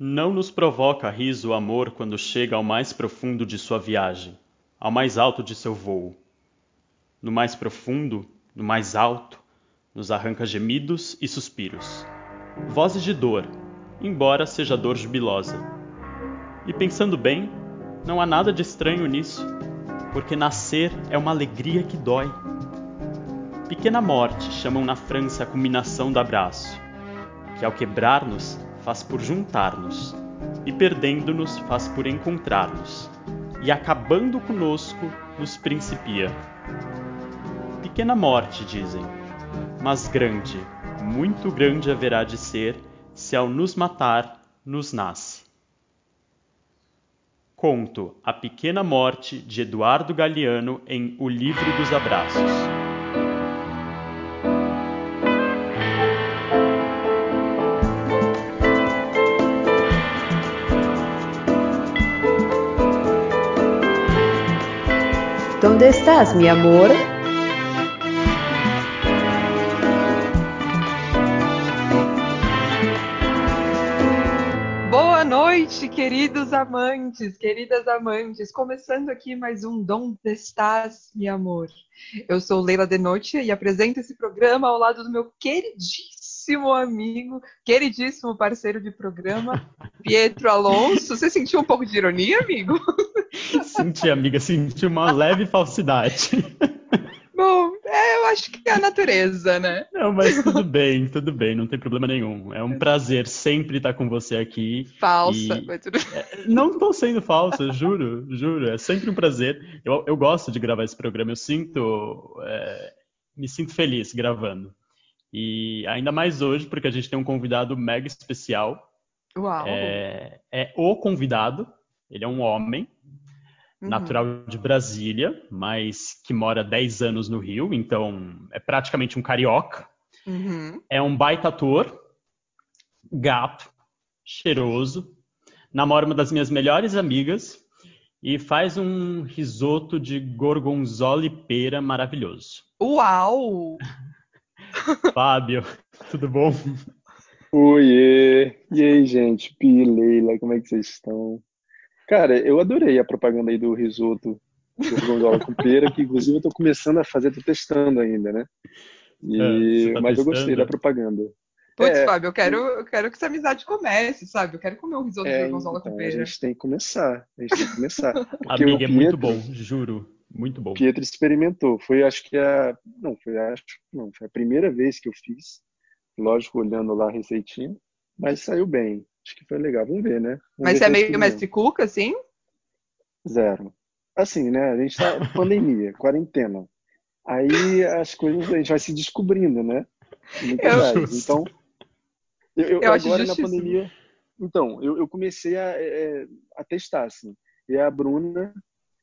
Não nos provoca riso o amor quando chega ao mais profundo de sua viagem, ao mais alto de seu vôo. No mais profundo, no mais alto, nos arranca gemidos e suspiros, vozes de dor, embora seja dor jubilosa. E pensando bem, não há nada de estranho nisso, porque nascer é uma alegria que dói. Pequena morte chamam na França a culminação do abraço, que ao quebrar-nos faz por juntar-nos, e perdendo-nos faz por encontrar-nos, e acabando conosco nos principia. Pequena morte, dizem, mas grande, muito grande haverá de ser, se ao nos matar, nos nasce. Conto A Pequena Morte de Eduardo Galeano em O Livro dos Abraços. ¿Dónde estás, mi amor? Boa noite, queridos amantes, queridas amantes. Começando aqui mais um Donde estás, mi amor? Eu sou Leila De Noite e apresento esse programa ao lado do meu queridíssimo amigo, queridíssimo parceiro de programa, Pietro Alonso. Você sentiu um pouco de ironia, amigo? Senti, amiga, senti uma leve falsidade. Bom, é, eu acho que é a natureza, né? Não, mas tudo bem, tudo bem, não tem problema nenhum. É um prazer sempre estar com você aqui. Falsa, e- mas tudo É, Não estou sendo falsa, juro, juro. É sempre um prazer. Eu, eu gosto de gravar esse programa, eu sinto. é, me sinto feliz gravando. E ainda mais hoje, porque a gente tem um convidado mega especial. Uau. É, é o convidado, ele é um homem, Uhum. natural de Brasília, mas que mora 10 anos no Rio, então é praticamente um carioca. Uhum. É um baita ator, gato, cheiroso, namora uma das minhas melhores amigas e faz um risoto de gorgonzola e pera maravilhoso. Uau! Fábio, tudo bom? Oiê! E aí, gente? Pi, Leila, como é que vocês estão? Cara, eu adorei a propaganda aí do risoto gorgonzola com pera, que inclusive eu tô começando a fazer, tô testando ainda, né? E- É, tá mas eu gostei testando? da propaganda. Putz, É, Fábio, eu quero, eu quero que essa amizade comece, sabe? Eu quero comer um risoto de É, gorgonzola então, com a pera. gente tem que começar, a gente tem que começar. Amiga, é muito bom, juro, muito bom. Pietro experimentou, foi acho que a, não, foi acho, não, foi a primeira vez que eu fiz, lógico, olhando lá a receitinha, mas saiu bem, acho que foi legal, vamos ver, né? Vamos Mas ver você é meio mestre Cuca, assim? Zero. Assim, né? A gente tá pandemia, quarentena. Aí as coisas a gente vai se descobrindo, né? Muitas Eu- vezes. Justo. Então, eu, eu- Eu acho agora na pandemia. Então, eu, eu comecei a, é, a testar, assim. E a Bruna,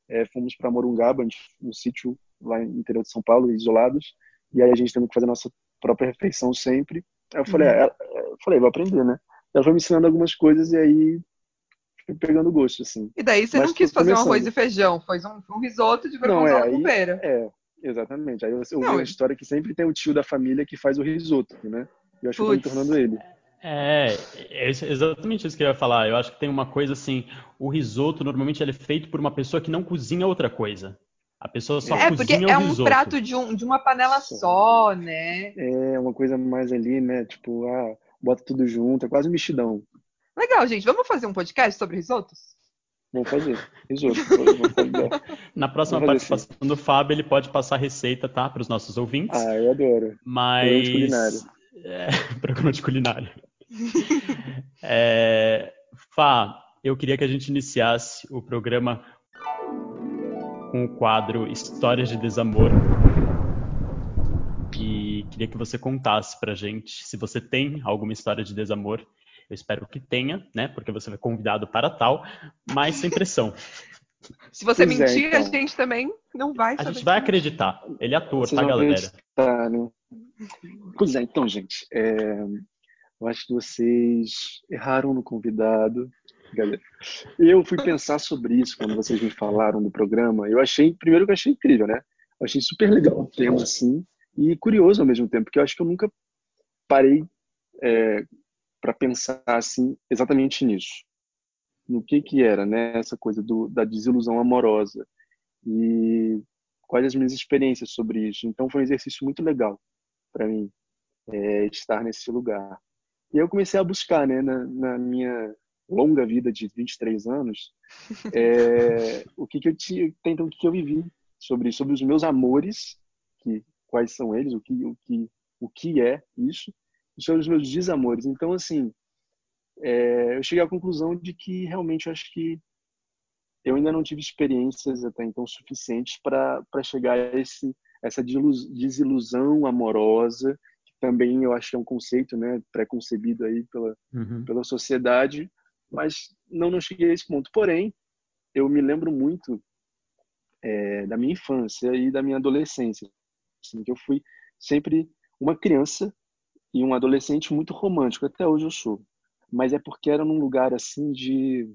é, fomos para Morungaba, um sítio lá no interior de São Paulo, isolados. E aí a gente tendo que fazer a nossa própria refeição sempre. Aí eu falei, Uhum. ah, ela- eu falei, vou aprender, né? Ela foi me ensinando algumas coisas e aí fui pegando gosto, assim. E daí você Mas não quis fazer um começando. arroz e feijão, foi um, um risoto de Não, é, gorgonzola com aí- pera. É, exatamente. Aí eu ouvi Não, uma e- história que sempre tem o tio da família que faz o risoto, né? E eu acho que eu me tornando ele. É, é isso- exatamente isso que eu ia falar. Eu acho que tem uma coisa assim, o risoto normalmente ele é feito por uma pessoa que não cozinha outra coisa. A pessoa só É, porque cozinha é o um risoto. prato de, um, de uma panela só, né? É uma coisa mais ali, né? Tipo, ah, bota tudo junto, é quase um mexidão. Legal, gente. Vamos fazer um podcast sobre risotos? Vamos fazer. Risoto. Fazer. Na próxima Vamos fazer participação do Fábio, ele pode passar a receita, tá? Para os nossos ouvintes. Ah, eu adoro. Mas. programa de culinária. É, programa de culinária. É, Fá, eu queria que a gente iniciasse o programa com o quadro Histórias de Desamor. E queria que você contasse pra gente se você tem alguma história de desamor. Eu espero que tenha, né? Porque você foi convidado para tal, mas sem pressão. Se você Pois é, mentir, a então. gente também não vai A gente vai acreditar. Ele é ator, Vocês tá, galera? acreditar, né? Pois é, então, gente. é, Eu acho que vocês erraram no convidado. Galera. Eu fui pensar sobre isso quando vocês me falaram do programa. Eu achei, primeiro que eu achei incrível, né? Eu achei super legal o tema, assim, e curioso ao mesmo tempo, porque eu acho que eu nunca parei para para pensar assim exatamente nisso, no que que era, né, essa coisa do, da desilusão amorosa e quais as minhas experiências sobre isso. Então foi um exercício muito legal para mim é, estar nesse lugar. E eu comecei a buscar, né, na, na minha longa vida de 23 anos, é, o que, que eu tinha, então o que, que eu vivi sobre sobre os meus amores, que quais são eles, o que o que o que é isso, e sobre os meus desamores. Então assim, é, eu cheguei à conclusão de que realmente eu acho que eu ainda não tive experiências até então suficientes para chegar a esse essa desilusão amorosa também eu acho que é um conceito né preconcebido aí pela uhum. pela sociedade mas não não cheguei a esse ponto porém eu me lembro muito é, da minha infância e da minha adolescência assim, que eu fui sempre uma criança e um adolescente muito romântico até hoje eu sou mas é porque era num lugar assim de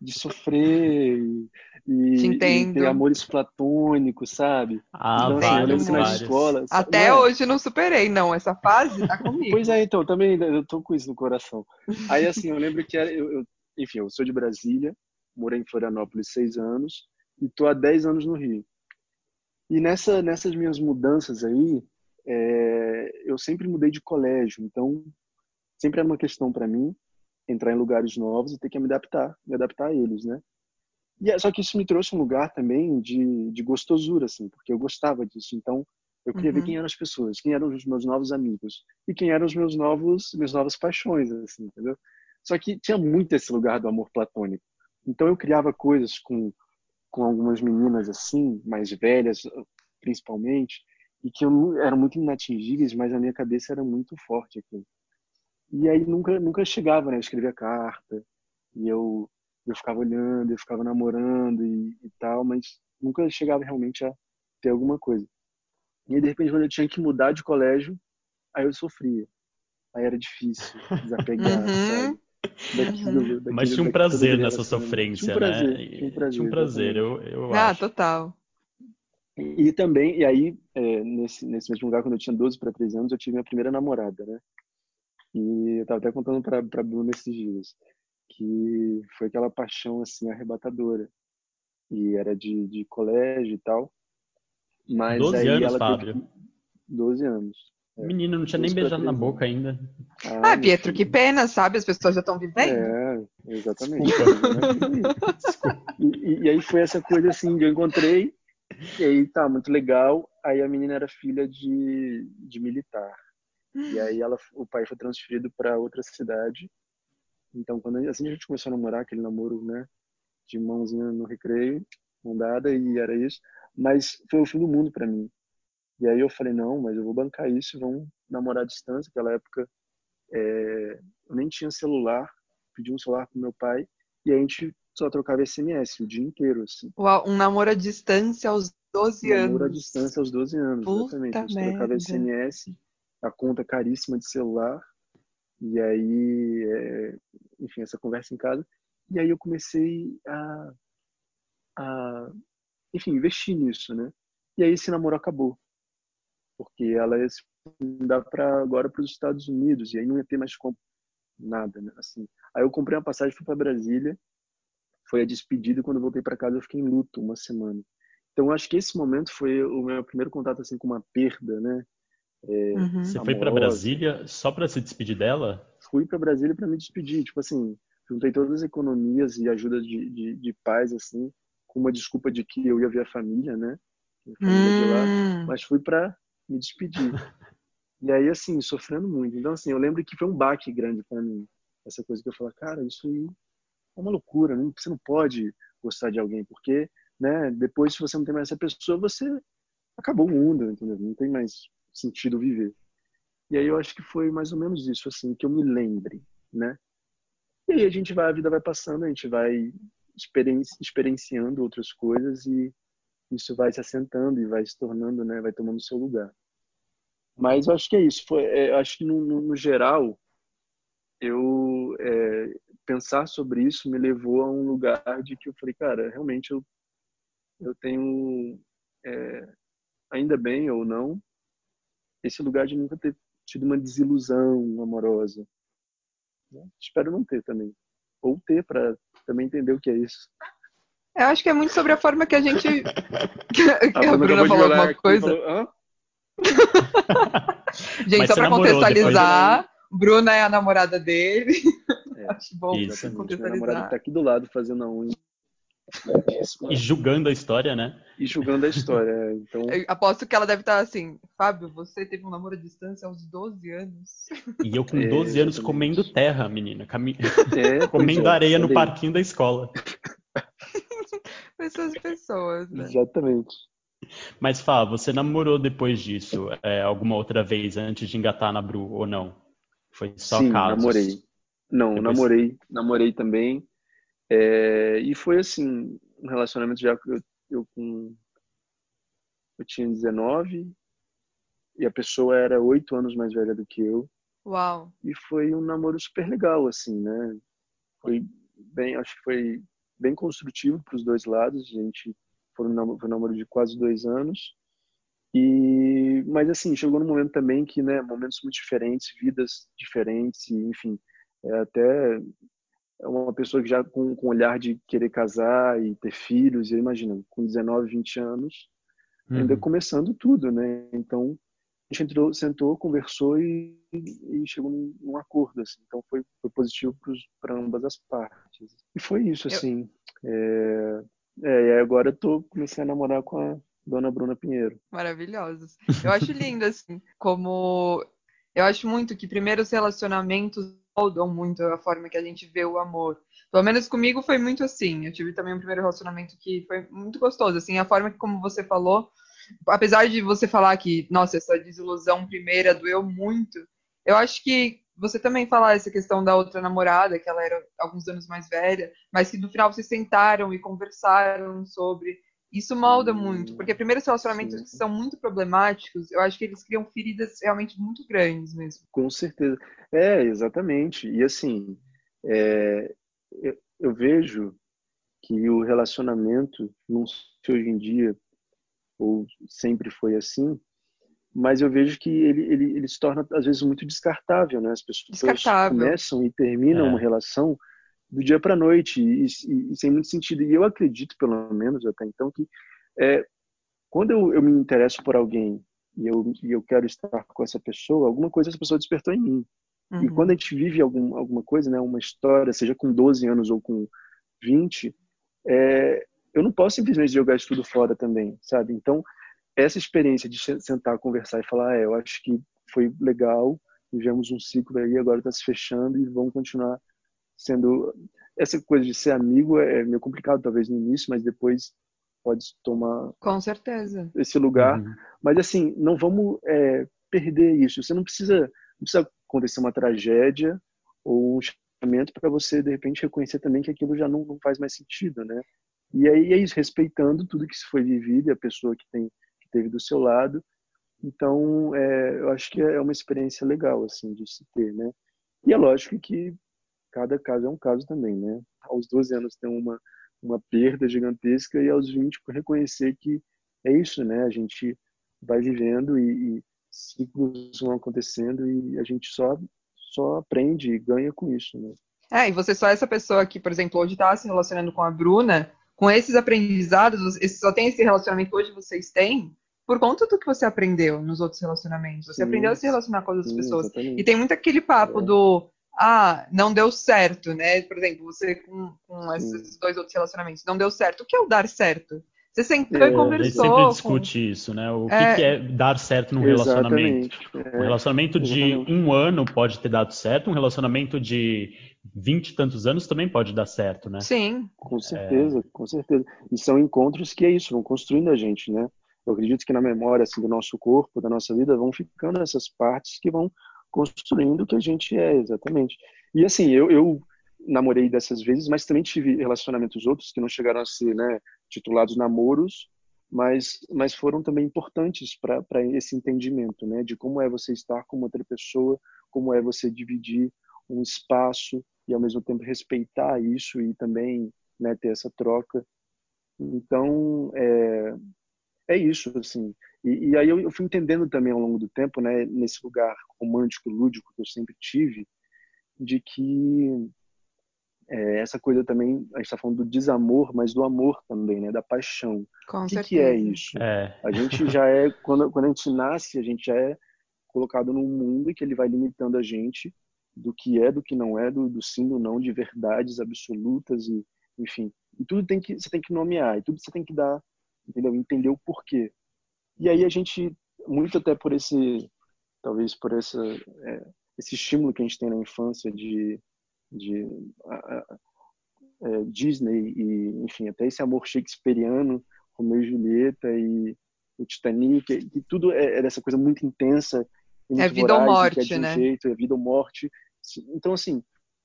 de sofrer e, e, ter amores platônicos, sabe? Ah, então, assim, eu lembro que na escola. Até não é? hoje não superei, não. Essa fase tá comigo. pois é, então, também eu tô com isso no coração. Aí, assim, eu lembro que era, eu, eu, enfim, eu sou de Brasília, morei em Florianópolis seis anos e tô há dez anos no Rio. E nessa, nessas minhas mudanças aí, é, eu sempre mudei de colégio, então sempre era uma questão para mim entrar em lugares novos e ter que me adaptar, me adaptar a eles, né? E é, só que isso me trouxe um lugar também de, de gostosura, assim, porque eu gostava disso. Então, eu queria uhum. ver quem eram as pessoas, quem eram os meus novos amigos e quem eram os meus novos, minhas novas paixões, assim, entendeu? Só que tinha muito esse lugar do amor platônico. Então, eu criava coisas com com algumas meninas assim, mais velhas, principalmente, e que eu, eram muito inatingíveis, mas a minha cabeça era muito forte aqui. E aí nunca, nunca chegava, né? Eu escrevia carta e eu, eu ficava olhando, eu ficava namorando e, e tal, mas nunca chegava realmente a ter alguma coisa. E aí, de repente, quando eu tinha que mudar de colégio, aí eu sofria. Aí era difícil desapegar, uhum. sabe? Daquilo, daquilo, Mas tinha um prazer nessa sofrência, tinha um prazer, né? Tinha um prazer, tinha um prazer eu, eu ah, acho. total. E, e, também, e aí, é, nesse, nesse mesmo lugar, quando eu tinha 12 para 13 anos, eu tive minha primeira namorada, né? E eu estava até contando para para Bruna esses dias que foi aquela paixão assim arrebatadora. E era de, de colégio e tal. Mas 12 aí anos, ela Fábio. Teve... 12 anos. É. Menina, não tinha nem beijado na boca ainda. Ah, ah Pietro, que pena, sabe? As pessoas já estão vivendo. É, exatamente. e, e, aí foi essa coisa assim, eu encontrei, e aí tá, muito legal. Aí a menina era filha de, de militar. E aí ela, o pai foi transferido para outra cidade. Então, quando assim a gente começou a namorar, aquele namoro, né, de mãozinha no recreio, mão dada e era isso. Mas foi o fim do mundo para mim. E aí eu falei não, mas eu vou bancar isso, vamos namorar à distância. Naquela época é, eu nem tinha celular, pedi um celular pro meu pai e a gente só trocava SMS o dia inteiro, assim. Uau, um namoro à distância aos 12 um anos. Namoro à distância aos 12 anos, Puta exatamente. A gente merda. trocava SMS a conta caríssima de celular. E aí, é, enfim, essa conversa em casa. E aí eu comecei a, a, enfim, investir nisso, né? E aí esse namoro acabou. Porque ela ia se mudar para agora para os Estados Unidos e aí não ia ter mais nada, né? Assim. Aí eu comprei uma passagem fui para Brasília. Foi a despedida quando eu voltei para casa eu fiquei em luto uma semana. Então acho que esse momento foi o meu primeiro contato assim com uma perda, né? Uhum. Você foi para Brasília só para se despedir dela? Fui para Brasília para me despedir. Tipo assim, juntei todas as economias e ajuda de, de, de pais, assim, com uma desculpa de que eu ia ver a família, né? A família hum. de lá. Hum. Mas fui para me despedir. e aí, assim, sofrendo muito. Então, assim, eu lembro que foi um baque grande para mim. Essa coisa que eu falo, cara, isso aí é uma loucura. Né? Você não pode gostar de alguém, porque, né? Depois, se você não tem mais essa pessoa, você acabou o mundo, entendeu? Não tem mais sentido viver. E aí eu acho que foi mais ou menos isso, assim, que eu me lembre, né? E aí a gente vai, a vida vai passando, a gente vai experienci experienciando outras coisas e isso vai se assentando e vai se tornando, né? Vai tomando seu lugar. Mas eu acho que é isso. Foi, é, acho que no, no, no geral, eu é, pensar sobre isso me levou a um lugar de que eu falei, cara, realmente eu eu tenho é, ainda bem ou não esse lugar de nunca ter tido uma desilusão amorosa. Né? Espero não ter também. Ou ter para também entender o que é isso. Eu acho que é muito sobre a forma que a gente. que a, a Bruna falou alguma coisa. Falou, gente, Mas só para contextualizar, depois... Bruna é a namorada dele. É, acho bom isso. contextualizar. Minha namorada tá aqui do lado fazendo a unha. E julgando a história, né? E julgando a história. É, então... Eu aposto que ela deve estar assim, Fábio, você teve um namoro à distância aos 12 anos. E eu com 12 é, anos comendo terra, menina. Cami... É, comendo é, areia no parquinho da escola. Essas pessoas, né? Exatamente. Mas Fá, você namorou depois disso é, alguma outra vez antes de engatar na Bru ou não? Foi só Sim, casos? namorei. Não, depois... namorei, namorei também. É, e foi assim, um relacionamento já que eu, eu com eu tinha 19 e a pessoa era oito anos mais velha do que eu. Uau. E foi um namoro super legal assim, né? Foi bem, acho que foi bem construtivo para os dois lados. A gente foi um namoro, foi um namoro de quase dois anos. E mas assim chegou num momento também que, né, momentos muito diferentes, vidas diferentes, e, enfim, é até uma pessoa que já com, com olhar de querer casar e ter filhos, eu imagino, com 19, 20 anos, uhum. ainda começando tudo, né? Então, a gente entrou, sentou, conversou e, e chegou num, num, acordo, assim. Então, foi, foi positivo para ambas as partes. E foi isso, assim. Eu... É, é, e agora eu tô, comecei a namorar com a dona Bruna Pinheiro. Maravilhosos. Eu acho lindo, assim, como... Eu acho muito que primeiros relacionamentos moldam muito a forma que a gente vê o amor. Pelo menos comigo foi muito assim. Eu tive também um primeiro relacionamento que foi muito gostoso, assim, a forma que como você falou, apesar de você falar que, nossa, essa desilusão primeira doeu muito, eu acho que você também falar essa questão da outra namorada, que ela era alguns anos mais velha, mas que no final vocês sentaram e conversaram sobre isso molda muito, porque primeiros relacionamentos que são muito problemáticos, eu acho que eles criam feridas realmente muito grandes mesmo. Com certeza. É, exatamente. E assim, é, eu, eu, vejo que o relacionamento, não sei hoje em dia, ou sempre foi assim, mas eu vejo que ele, ele, ele se torna, às vezes, muito descartável, né? As pessoas começam e terminam é. uma relação do dia para a noite e, e, e, sem muito sentido. E eu acredito, pelo menos até então, que é, quando eu, eu, me interesso por alguém e eu, e eu quero estar com essa pessoa, alguma coisa essa pessoa despertou em mim. Uhum. E quando a gente vive algum, alguma coisa, né, uma história, seja com 12 anos ou com 20, é, eu não posso simplesmente jogar isso tudo fora também, sabe? Então, essa experiência de sentar, conversar e falar, ah, é, eu acho que foi legal, vivemos um ciclo aí, agora está se fechando e vamos continuar sendo essa coisa de ser amigo é meio complicado talvez no início, mas depois pode tomar com certeza esse lugar. Uhum. Mas assim, não vamos é, perder isso. Você não precisa, não precisa acontecer uma tragédia ou um chamamento para você de repente reconhecer também que aquilo já não, não faz mais sentido, né? E aí é isso, respeitando tudo que se foi vivido e a pessoa que tem que teve do seu lado. Então, é, eu acho que é uma experiência legal assim de se ter, né? E é lógico que cada caso é um caso também, né? Aos 12 anos tem uma, uma perda gigantesca e aos 20 reconhecer que é isso, né? A gente vai vivendo e, e ciclos vão acontecendo e a gente só só aprende e ganha com isso, né? É, e você só é essa pessoa que, por exemplo, hoje está se relacionando com a Bruna, com esses aprendizados, só tem esse relacionamento que hoje vocês têm, por conta do que você aprendeu nos outros relacionamentos. Você sim, aprendeu a se relacionar com outras sim, pessoas. Exatamente. E tem muito aquele papo é. do ah, não deu certo, né? Por exemplo, você com, com esses dois outros relacionamentos, não deu certo. O que é o dar certo? Você sentou é, e conversou. A gente sempre discute com... isso, né? O é... que, é dar certo num relacionamento? É. Um relacionamento de um ano pode ter dado certo, um relacionamento de vinte e tantos anos também pode dar certo, né? Sim. Com certeza, com certeza. E são encontros que é isso, vão construindo a gente, né? Eu acredito que na memória assim, do nosso corpo, da nossa vida, vão ficando essas partes que vão construindo o que a gente é, exatamente. E assim, eu, eu namorei dessas vezes, mas também tive relacionamentos outros que não chegaram a ser né, titulados namoros, mas, mas foram também importantes para esse entendimento né, de como é você estar com outra pessoa, como é você dividir um espaço e ao mesmo tempo respeitar isso e também né, ter essa troca. Então, é, é isso, assim. E, e aí eu, eu, fui entendendo também ao longo do tempo, né, nesse lugar romântico, lúdico que eu sempre tive, de que é, essa coisa também, a gente está falando do desamor, mas do amor também, né? Da paixão. Com o que, certeza. que é isso? É. A gente já é, quando, quando a gente nasce, a gente já é colocado num mundo que ele vai limitando a gente do que é, do que não é, do, do sim, do não, de verdades absolutas e, enfim. E tudo tem que, você tem que nomear, e tudo você tem que dar, entendeu? Entender o porquê. E aí a gente, muito até por esse, talvez por essa, é, esse estímulo que a gente tem na infância de de é, Disney e enfim até esse amor shakespeariano Romeu e Julieta e o Titanic que tudo é, é dessa coisa muito intensa muito é vida voraz, ou morte é de um né jeito, é vida ou morte então assim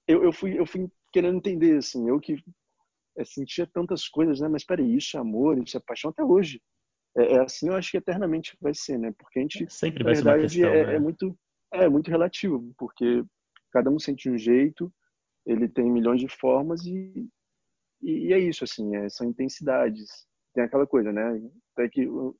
eu, eu fui eu fui querendo entender assim eu que é, sentia tantas coisas né mas peraí isso é amor isso é paixão até hoje é, é, assim eu acho que eternamente vai ser né porque a gente sempre vai ser uma questão é, né? é muito é muito relativo porque cada um sente um jeito ele tem milhões de formas e, e é isso, assim, é, são intensidades. Tem aquela coisa, né? Até que o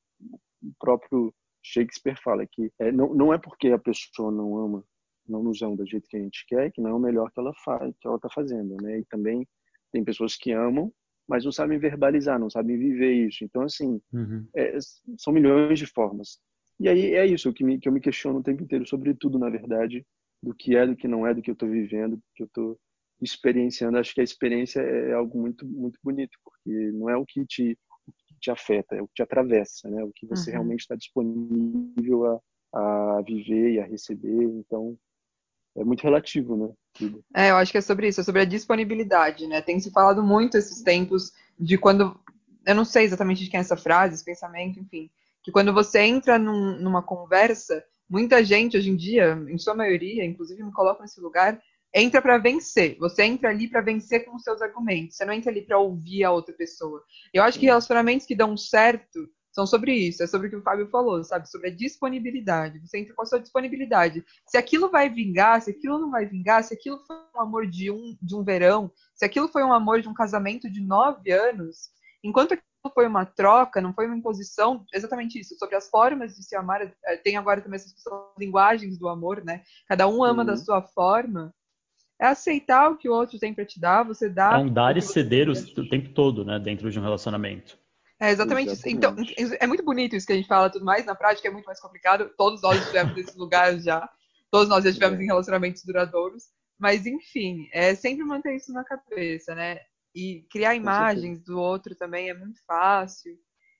próprio Shakespeare fala que é, não, não é porque a pessoa não ama, não nos ama do jeito que a gente quer, que não é o melhor que ela faz, que ela está fazendo, né? E também tem pessoas que amam, mas não sabem verbalizar, não sabem viver isso. Então, assim, uhum. é, são milhões de formas. E aí é isso que, me, que eu me questiono o tempo inteiro sobre tudo, na verdade, do que é, do que não é, do que eu estou vivendo, do que eu estou experienciando, acho que a experiência é algo muito muito bonito, porque não é o que te, o que te afeta, é o que te atravessa, né? O que você Uhum. realmente está disponível a, a viver e a receber. Então, é muito relativo, né? Tudo. É, eu acho que é sobre isso, é sobre a disponibilidade, né? Tem se falado muito esses tempos de quando. Eu não sei exatamente de quem é essa frase, esse pensamento, enfim. Que quando você entra num- numa conversa, muita gente hoje em dia, em sua maioria, inclusive me coloco nesse lugar, entra para vencer. Você entra ali para vencer com os seus argumentos. Você não entra ali para ouvir a outra pessoa. Eu acho que relacionamentos que dão certo são sobre isso. É sobre o que o Fábio falou, sabe? Sobre a disponibilidade. Você entra com a sua disponibilidade. Se aquilo vai vingar, se aquilo não vai vingar, se aquilo foi um amor de um, de um verão, se aquilo foi um amor de um casamento de nove anos, enquanto aquilo foi uma troca, não foi uma imposição, exatamente isso, sobre as formas de se amar, eh, tem agora também essas linguagens do amor, né? Cada um ama Uhum. da sua forma. É aceitar o que o outro tem para te dar, você dá. É um dar e ceder o tempo todo, né? Dentro de um relacionamento. É exatamente isso. Então, Exatamente. é muito bonito isso que a gente fala tudo mais, na prática é muito mais complicado. Todos nós estivemos nesses lugares já. Todos nós já estivemos É. em relacionamentos duradouros. Mas, enfim, é sempre manter isso na cabeça, né? E criar imagens do outro também é muito fácil.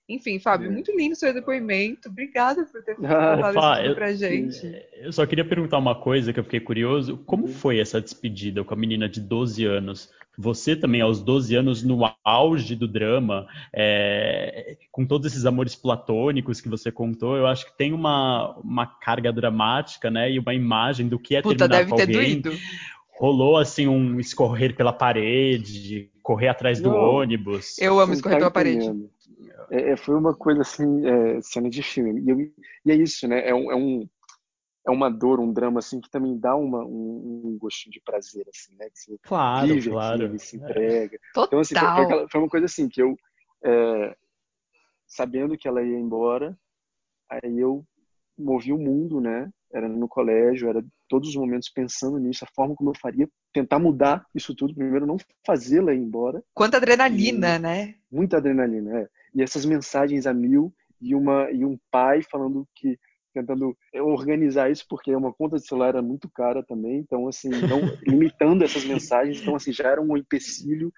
Enfim, Fábio, É. muito lindo o seu depoimento. Obrigada por ter Ah, contado Fá, isso eu- pra gente. Eu só queria perguntar uma coisa que eu fiquei curioso. Como Uhum. foi essa despedida com a menina de 12 anos? Você também, aos 12 anos, no auge do drama, é, com todos esses amores platônicos que você contou, eu acho que tem uma, uma carga dramática, né? E uma imagem do que é Puta, terminar deve com ter alguém. doído. Rolou, assim, um escorrer pela parede, correr atrás do Não. ônibus. Eu amo escorrer pela parede. É, é, foi uma coisa assim, é, cena de filme. E, eu- e é isso, né? É, um, é, um, é uma dor, um drama assim que também dá uma, um, um gostinho de prazer, assim, né? Que você Claro, vive claro. e se É. entrega. Total. Então, assim, foi, foi aquela- foi uma coisa assim que eu, é, sabendo que ela ia embora, aí eu movi o mundo, né? Era no colégio, era todos os momentos pensando nisso, a forma como eu faria, tentar mudar isso tudo. Primeiro, não fazê-la ir embora, Quanta adrenalina, né? muita adrenalina, é. E essas mensagens a mil e uma e um pai falando que tentando organizar isso porque uma conta de celular era muito cara também, então assim, não limitando essas mensagens, então assim já era um empecilho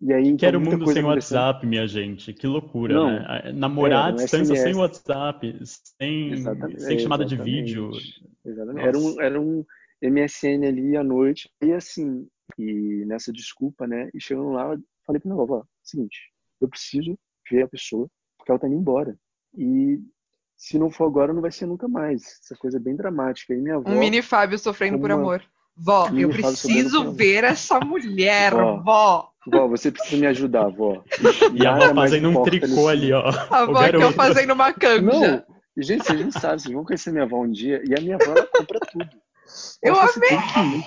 e aí então, Que era o mundo sem. WhatsApp, minha gente. Que loucura, Não, né? Namorar à distância sem. WhatsApp, sem, Exatamente, sem chamada de vídeo. Exatamente. Era um, era um MSN ali à noite. E assim, e nessa desculpa, né? E chegando lá, falei pra minha avó, seguinte, eu preciso ver a pessoa, porque ela tá indo embora. E se não for agora, não vai ser nunca mais. Essa coisa é bem dramática. E minha avó, Um mini Fábio sofrendo por uma- amor. Vó, Mini eu preciso ver essa mulher, Vó. vó. vó, você precisa me ajudar, vó. E a avó fazendo um tricô nesse ali, ó. A vó ó, garoto. fazendo uma canja. Não, gente, vocês não sabem, vocês vão conhecer minha avó um dia, e a minha avó, ela compra tudo. Eu que ir.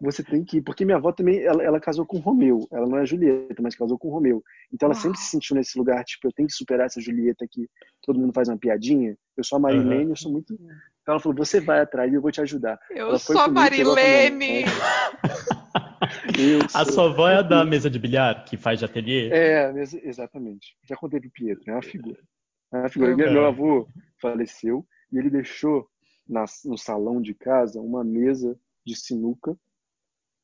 Você tem que ir, porque minha avó também, ela, ela casou com o Romeu. Ela não é Julieta, mas casou com o Romeu. Então ela Uau. sempre se sentiu nesse lugar, tipo, eu tenho que superar essa Julieta que todo mundo faz uma piadinha. Eu sou a Marilene, Aham. eu sou muito... Então ela falou, você vai atrás e eu vou te ajudar. Eu Ela sou a Marilene. Eu A sou- sua avó é a da mesa de bilhar, que faz de ateliê? É, ex- exatamente. Já contei pro Pietro, é uma figura. É uma figura. É. Meu avô faleceu e ele deixou na- no salão de casa uma mesa de sinuca,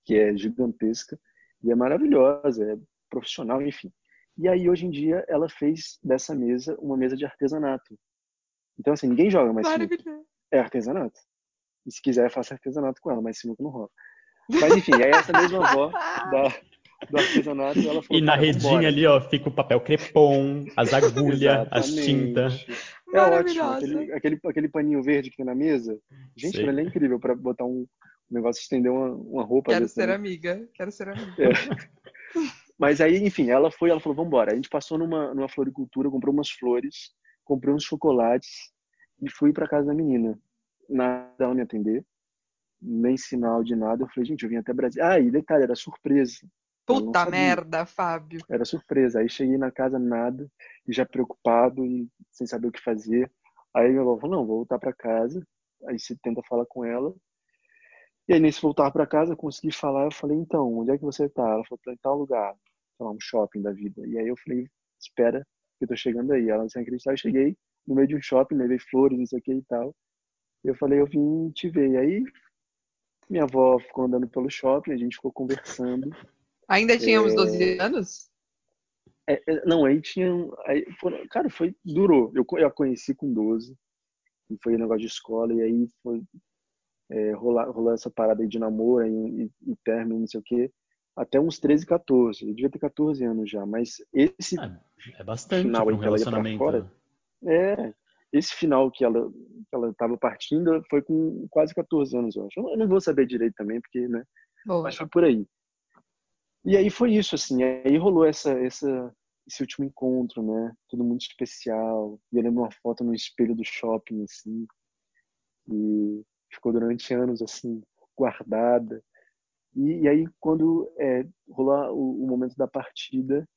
que é gigantesca e é maravilhosa, é profissional, enfim. E aí, hoje em dia, ela fez dessa mesa uma mesa de artesanato. Então, assim, ninguém joga mais sinuca. É artesanato. E se quiser, faça artesanato com ela, mas sinuca não rola. Mas, enfim, aí essa mesma avó da, do artesanato, ela falou, E na "Cara, redinha vambora." ali, ó, fica o papel crepom, as agulhas, as tintas. É ótimo, aquele, aquele, aquele paninho verde que tem na mesa. Gente, Sei. ele é incrível para botar um negócio, estender uma, uma roupa. Quero desse, ser né? amiga. Quero ser amiga. Mas aí, enfim, ela foi, ela falou, vambora. A gente passou numa, numa floricultura, comprou umas flores, comprei uns chocolates e fui para casa da menina. Nada ela me atender, nem sinal de nada. Eu falei, gente, eu vim até Brasília. Ah, e detalhe, era surpresa. Puta merda, Fábio. Era surpresa. Aí cheguei na casa, nada, e já preocupado e sem saber o que fazer. Aí minha avó falou: não, vou voltar para casa. Aí você tenta falar com ela. E aí, nesse voltar para casa, eu consegui falar. Eu falei: então, onde é que você tá? Ela falou: tô em tal lugar, sei lá, um shopping da vida. E aí eu falei: espera, que eu tô chegando aí. Ela sem acreditar, eu cheguei no meio de um shopping, levei flores, isso aqui e tal. Eu falei: eu vim te ver. E aí, minha avó ficou andando pelo shopping, a gente ficou conversando. Ainda tínhamos É. 12 anos? É, é, não, aí tinha. Aí, cara, foi. Durou. Eu, eu a conheci com 12. E foi um negócio de escola. E aí foi. É, rolar, rolar essa parada aí de namoro e, e, e término, não sei o quê. Até uns 13, 14. Eu devia ter 14 anos já. Mas esse. Ah, É bastante Final um que ela ia pra relacionamento. fora. É. Esse final que ela, que ela tava partindo foi com quase 14 anos, eu acho. Eu não vou saber direito também, porque, né? Boa. Mas foi por aí. E aí foi isso, assim. Aí rolou essa, essa, esse último encontro, né? Tudo muito especial. E eu lembro uma foto no espelho do shopping, assim. E ficou durante anos, assim, guardada. E, e aí, quando é, rolou o, o momento da partida,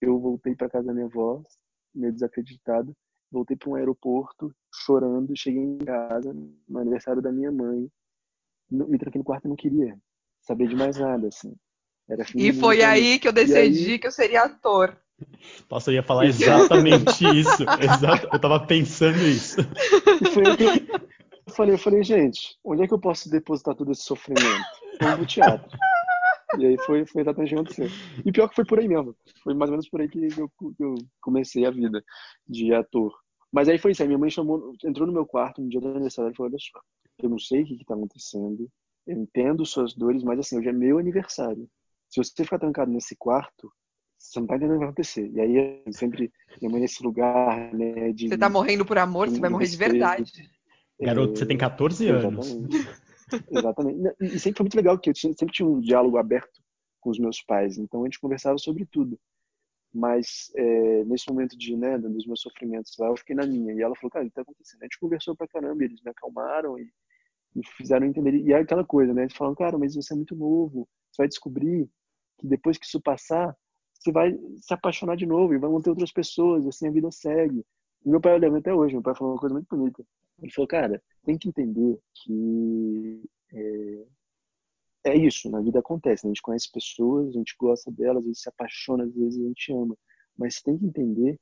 eu voltei para casa da minha avó, meio desacreditado. Voltei para um aeroporto, chorando. Cheguei em casa, no aniversário da minha mãe. No- Me tranquei no quarto e não queria saber de mais nada, assim. Era E foi aí que eu decidi que eu seria ator. Nossa, eu ia falar exatamente isso. Exato, eu tava pensando isso. E foi aí que eu eu falei, eu falei, gente, onde é que eu posso depositar todo esse sofrimento? Vamos pro teatro. E aí foi, foi exatamente o que aconteceu. E pior que foi por aí mesmo. Foi mais ou menos por aí que eu, que eu comecei a vida de ator. Mas aí foi isso, aí minha mãe chamou, entrou no meu quarto no dia do aniversário e falou, olha só, eu não sei o que que tá acontecendo, eu entendo suas dores, mas assim, hoje é meu aniversário. Se você ficar trancado nesse quarto, você não tá entendendo o que vai acontecer. E aí, sempre, minha mãe nesse lugar, né, de... Você tá morrendo por amor, você vai morrer de verdade. Garoto, você tem 14 anos. Exatamente. Exatamente. E sempre foi muito legal, porque eu sempre tinha um diálogo aberto com os meus pais, então a gente conversava sobre tudo. Mas é, nesse momento de, né, dos meus sofrimentos lá, eu fiquei na minha. E ela falou, cara, o que tá acontecendo? A gente conversou pra caramba, eles me acalmaram e, e fizeram entender. E é aquela coisa, né? Eles falam, cara, mas você é muito novo, você vai descobrir que depois que isso passar, você vai se apaixonar de novo e vão ter outras pessoas, e assim a vida segue. E meu pai, eu lembro até hoje, meu pai falou uma coisa muito bonita. Ele falou, cara, tem que entender que é, é isso, na vida acontece, né? a gente conhece pessoas, a gente gosta delas, a gente se apaixona, às vezes a gente ama, mas tem que entender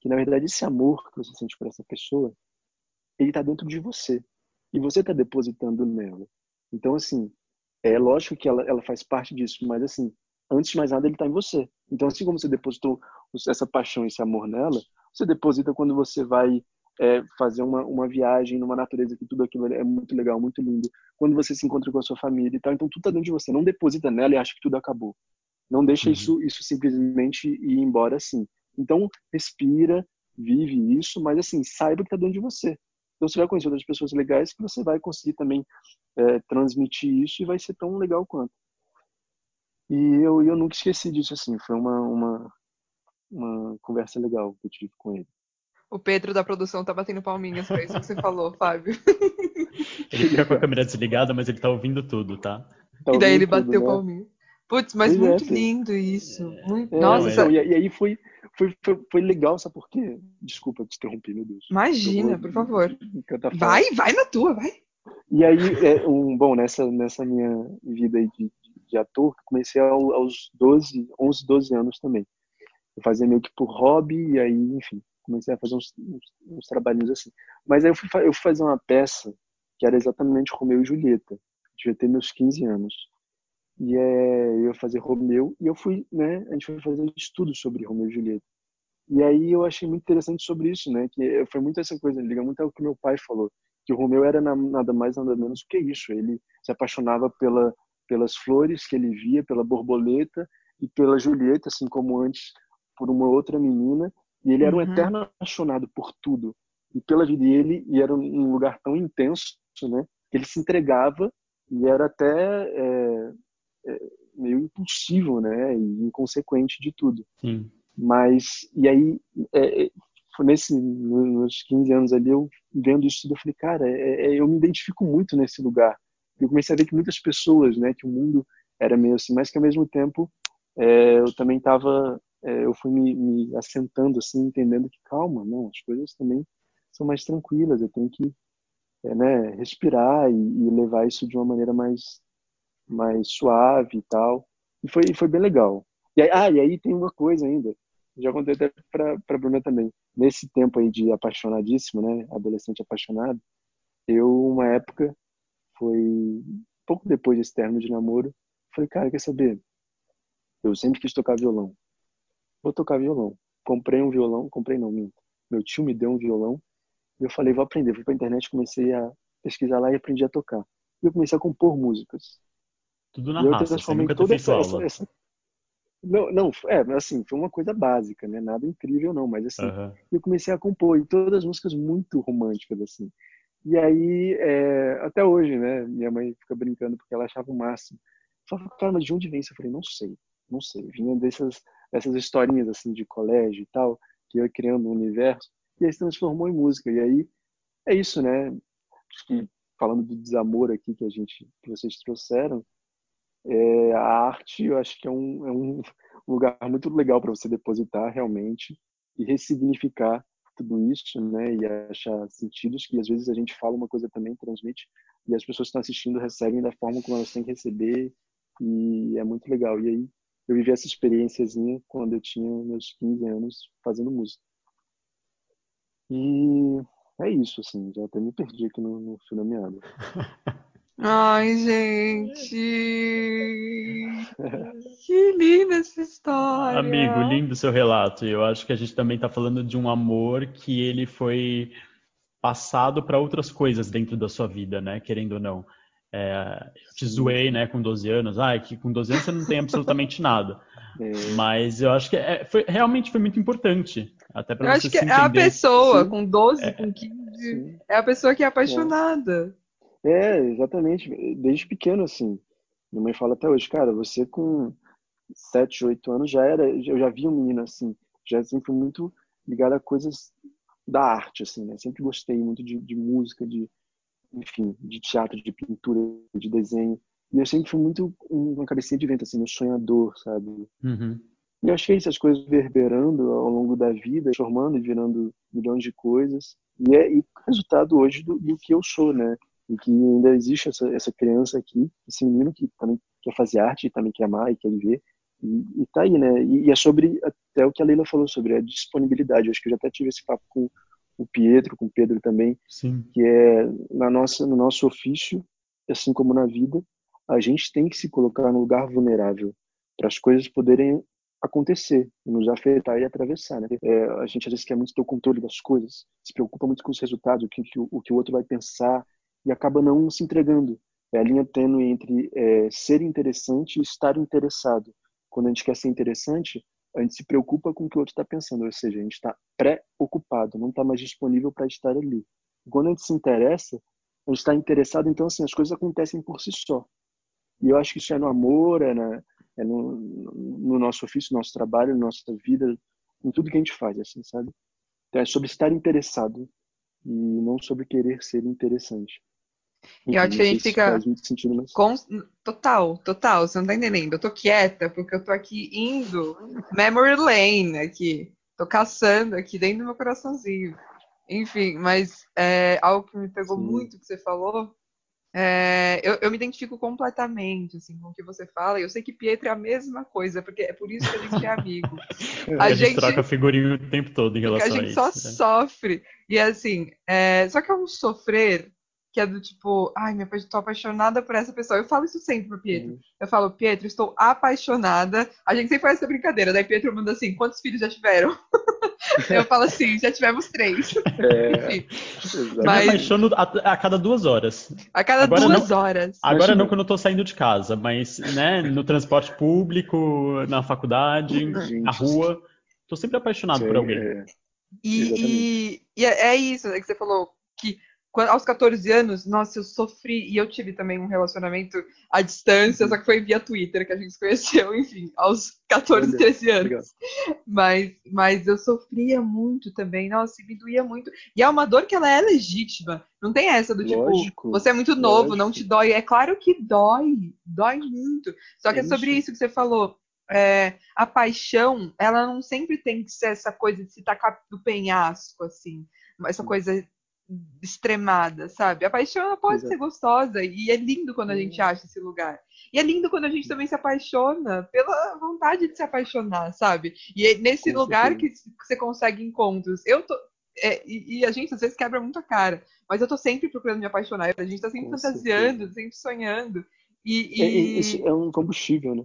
que, na verdade, esse amor que você sente por essa pessoa, ele tá dentro de você, e você tá depositando nela. Então, assim, é lógico que ela, ela faz parte disso, mas, assim, antes de mais nada, ele tá em você. Então, assim como você depositou essa paixão, esse amor nela, você deposita quando você vai é, fazer uma, uma viagem numa natureza que tudo aquilo é muito legal, muito lindo. Quando você se encontra com a sua família e tal, então tudo tá dentro de você. Não deposita nela e acha que tudo acabou. Não deixa Uhum. isso, isso simplesmente ir embora assim. Então respira, vive isso, mas assim saiba que tá dentro de você. Então você vai conhecer outras pessoas legais que você vai conseguir também é, transmitir isso e vai ser tão legal quanto. E eu, eu nunca esqueci disso assim. Foi uma, uma uma conversa legal que eu tive com ele. O Pedro da produção tá batendo palminhas pra isso que você falou, Fábio. Ele fica com a câmera desligada, mas ele tá ouvindo tudo, tá? Tá e daí ouvindo ele tudo, bateu né? palminha. Putz, mas Pois é, muito Pedro. lindo isso. Muito... É, Nossa, então, essa- e, e aí foi, foi, foi, foi legal, sabe por quê? Desculpa te interromper, meu Deus. imagina, vou por favor. Vai, vai na tua, vai. E aí, é, um, bom, nessa, nessa minha vida aí de, de ator, comecei aos 12, 11, 12 anos também. Eu fazia meio que por hobby, e aí, enfim, comecei a fazer uns, uns, uns trabalhinhos assim. Mas aí eu fui, eu fui fazer uma peça que era exatamente Romeu e Julieta. Devia ter meus 15 anos. E é, eu ia fazer Romeu, e eu fui, né, a gente foi fazer estudos sobre Romeu e Julieta. E aí eu achei muito interessante sobre isso, né, que foi muito essa coisa, liga muito ao que meu pai falou, que o Romeu era nada mais nada menos do que isso. Ele se apaixonava pela pelas flores que ele via, pela borboleta e pela Julieta, assim como antes por uma outra menina. E ele era um uhum. eterno apaixonado por tudo e pela vida dele e era um lugar tão intenso, né, que ele se entregava e era até é, é, meio impulsivo, né, e inconsequente de tudo. Sim. Mas e aí é, é nesse nos 15 anos ali eu vendo isso tudo eu falei cara é, é, eu me identifico muito nesse lugar eu comecei a ver que muitas pessoas né que o mundo era meio assim mas que ao mesmo tempo é, eu também estava é, eu fui me, me, assentando assim entendendo que calma não as coisas também são mais tranquilas eu tenho que é, né respirar e, e, levar isso de uma maneira mais mais suave e tal e foi foi bem legal e aí, ah e aí tem uma coisa ainda já contei até para Bruna também nesse tempo aí de apaixonadíssimo, né, adolescente apaixonado, eu, uma época, foi pouco depois desse término de namoro, falei, cara, quer saber? Eu sempre quis tocar violão. Vou tocar violão. Comprei um violão, comprei não, minto. Meu tio me deu um violão e eu falei, vou aprender. Fui pra internet, comecei a pesquisar lá e aprendi a tocar. E eu comecei a compor músicas. Tudo na raça, você nunca toda essa, essa, essa, não, não, é, assim, foi uma coisa básica, né? Nada incrível, não, mas assim, uhum. eu comecei a compor, e todas as músicas muito românticas, assim. E aí, é, até hoje, né? Minha mãe fica brincando porque ela achava o máximo. Falava, cara, mas de onde vem isso? Eu falei, não sei, não sei. Vinha dessas, dessas historinhas, assim, de colégio e tal, que ia criando um universo, e aí se transformou em música. E aí, é isso, né? Acho que, falando do desamor aqui que a gente, que vocês trouxeram, é, a arte, eu acho que é um, é um lugar muito legal para você depositar realmente e ressignificar tudo isso, né? E achar sentidos que às vezes a gente fala uma coisa também, transmite, e as pessoas que estão assistindo recebem da forma como elas têm que receber, e é muito legal. E aí eu vivi essa experiênciazinha quando eu tinha meus 15 anos fazendo música. E é isso, assim, já até me perdi aqui no, no fio da meada. Ai, gente! Que linda essa história! Amigo, lindo seu relato. Eu acho que a gente também está falando de um amor que ele foi passado para outras coisas dentro da sua vida, né? Querendo ou não. É, eu te zoei, né, com 12 anos. Ah, que com 12 anos você não tem absolutamente nada. É. Mas eu acho que é, foi, realmente foi muito importante. Até para você acho que é a pessoa Sim. com 12, é. com 15. Sim. É a pessoa que é apaixonada. É, exatamente. Desde pequeno, assim. Minha mãe fala até hoje, cara, você com 7, 8 anos já era, eu já via um menino assim, já sempre muito ligado a coisas da arte, assim, né? Sempre gostei muito de, de música, de, enfim, de teatro, de pintura, de desenho. E eu sempre fui muito uma cabecinha de vento, assim, um sonhador, sabe? Uhum. E eu achei essas coisas verberando ao longo da vida, formando e virando milhões de coisas. E é e resultado hoje do, do que eu sou, né? e que ainda existe essa, essa criança aqui, esse menino que também quer fazer arte, também quer amar e quer viver, e, e tá aí, né? E, e, é sobre até o que a Leila falou sobre a disponibilidade. Eu acho que eu já até tive esse papo com o Pietro, com o Pedro também, Sim. que é na nossa, no nosso ofício, assim como na vida, a gente tem que se colocar no lugar vulnerável para as coisas poderem acontecer, nos afetar e atravessar, né? É, a gente às vezes quer muito ter o controle das coisas, se preocupa muito com os resultados, o que, o, o que o outro vai pensar, e acaba não se entregando. É a linha tênue entre é, ser interessante e estar interessado. Quando a gente quer ser interessante, a gente se preocupa com o que o outro está pensando, ou seja, a gente está pré-ocupado, não está mais disponível para estar ali. Quando a gente se interessa, a gente está interessado, então assim, as coisas acontecem por si só. E eu acho que isso é no amor, é, na, é no, no, nosso ofício, no nosso trabalho, na nossa vida, em tudo que a gente faz, assim, sabe? Então, é sobre estar interessado e não sobre querer ser interessante. E eu acho que a gente fica. Sentido, mas... com... Total, total, você não tá entendendo. Eu tô quieta porque eu tô aqui indo memory lane aqui. Tô caçando aqui dentro do meu coraçãozinho. Enfim, mas é, algo que me pegou Sim. muito que você falou É, eu, eu, me identifico completamente assim, com o que você fala. Eu sei que Pietro é a mesma coisa, porque é por isso que a gente é amigo. a, a gente, gente, troca figurinho o tempo todo em relação a isso. A gente só né? sofre. E assim, é, só que é um sofrer que é do tipo, ai, minha, tô apaixonada por essa pessoa. Eu falo isso sempre pro Pietro. Uhum. Eu falo, Pietro, estou apaixonada. A gente sempre faz essa brincadeira. Daí Pietro manda assim, quantos filhos já tiveram? eu falo assim, já tivemos três. É, Enfim. Mas... Eu me apaixono a, a, cada duas horas. A cada agora duas não, horas. Agora não quando eu tô saindo de casa, mas né, no transporte público, na faculdade, Gente. na rua. Tô sempre apaixonado Sim, por alguém. É. E, e, e, é, é isso né, que você falou, que aos 14 anos, nossa, eu sofri. E eu tive também um relacionamento à distância, uhum. só que foi via Twitter que a gente se conheceu, enfim, aos 14, 13 anos. Mas, mas eu sofria muito também, nossa, me doía muito. E é uma dor que ela é legítima. Não tem essa do tipo, Lógico. você é muito novo, Lógico. não te dói. É claro que dói, dói muito. Só que é, é sobre isso que você falou. É, a paixão, ela não sempre tem que ser essa coisa de se tacar do penhasco, assim. Essa coisa extremada, sabe? A paixão ela pode Exato. ser gostosa e é lindo quando a gente acha esse lugar. E é lindo quando a gente também se apaixona pela vontade de se apaixonar, sabe? E é nesse Com lugar que você consegue encontros. Eu tô é, e, e, a gente às vezes quebra muito a cara, mas eu tô sempre procurando me apaixonar. A gente tá sempre Com fantasiando, certeza. sempre sonhando. E, e... É, é, um combustível, né?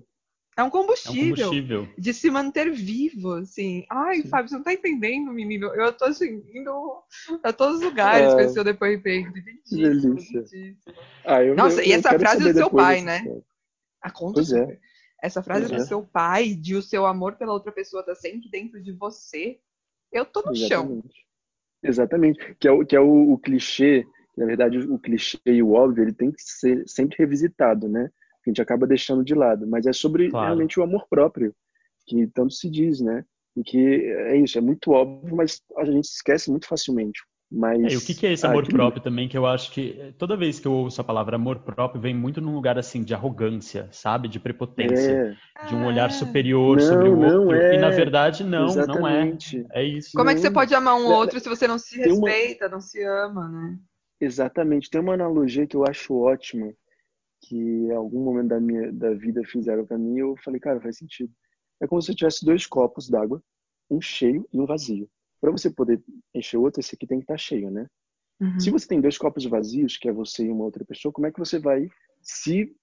É um combustível, é um combustível, de se manter vivo, assim. Ai, Sim. Fábio, você não tá entendendo, menino. Eu tô assim, indo a todos os lugares é... com esse seu depoimento. Delícia. Ah, eu, Nossa, eu, e essa frase do seu pai, né? A conta pois é. Essa frase pois do é. seu pai, de o seu amor pela outra pessoa tá sempre dentro de você. Eu tô no Exatamente. chão. Exatamente. Que é, o, que é o, o clichê, na verdade, o clichê e o óbvio, ele tem que ser sempre revisitado, né? Que a gente acaba deixando de lado. Mas é sobre claro. realmente o amor próprio, que tanto se diz, né? E que é isso, é muito óbvio, mas a gente esquece muito facilmente. Mas, é, e o que, que é esse amor ah, próprio também, que eu acho que toda vez que eu ouço a palavra amor próprio, vem muito num lugar assim de arrogância, sabe? De prepotência, é. de um olhar ah. superior não, sobre o outro. É. E na verdade, não, Exatamente. não é. É isso. Como não. é que você pode amar um outro se você não se respeita, uma... não se ama, né? Exatamente. Tem uma analogia que eu acho ótima, que em algum momento da minha da vida fizeram para mim, eu falei, cara, faz sentido. É como se eu tivesse dois copos d'água, um cheio e um vazio. Para você poder encher o outro, esse aqui tem que estar tá cheio, né? Uhum. Se você tem dois copos vazios, que é você e uma outra pessoa, como é que você vai se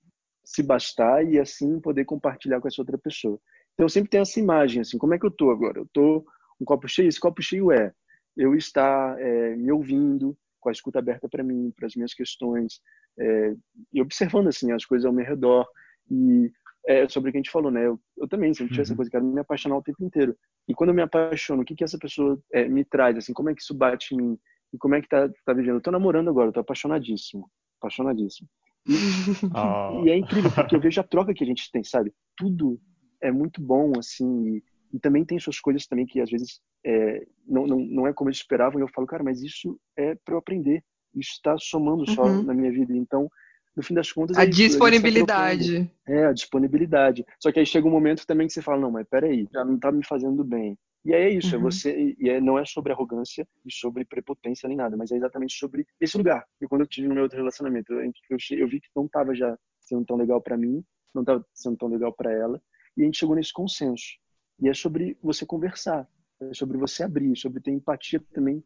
se bastar e assim poder compartilhar com essa outra pessoa? Então sempre tenho essa imagem assim, como é que eu tô agora? Eu tô um copo cheio, esse copo cheio é eu estar é, me ouvindo, com a escuta aberta para mim, para as minhas questões, é, e observando assim as coisas ao meu redor e é sobre o que a gente falou, né? Eu, eu também sempre uhum. essa coisa, quero me apaixonar o tempo inteiro. E quando eu me apaixono, o que que essa pessoa é, me traz, assim, como é que isso bate em mim? E como é que tá, tá vivendo? Eu tô namorando agora, eu tô apaixonadíssimo, apaixonadíssimo. E, oh. e, é incrível, porque eu vejo a troca que a gente tem, sabe? Tudo é muito bom, assim, e, e também tem suas coisas também que às vezes é, não, não, não é como eles esperavam, e eu falo, cara, mas isso é para eu aprender isso está somando só uhum. na minha vida. Então, no fim das contas. A é disponibilidade. A tá é, a disponibilidade. Só que aí chega um momento também que você fala: não, mas peraí, já não está me fazendo bem. E aí é isso, é uhum. é você, e é, não é sobre arrogância e sobre prepotência nem nada, mas é exatamente sobre esse lugar. E quando eu tive no meu outro relacionamento, eu, eu, eu vi que não estava já sendo tão legal para mim, não estava sendo tão legal para ela, e a gente chegou nesse consenso. E é sobre você conversar é sobre você abrir, sobre ter empatia também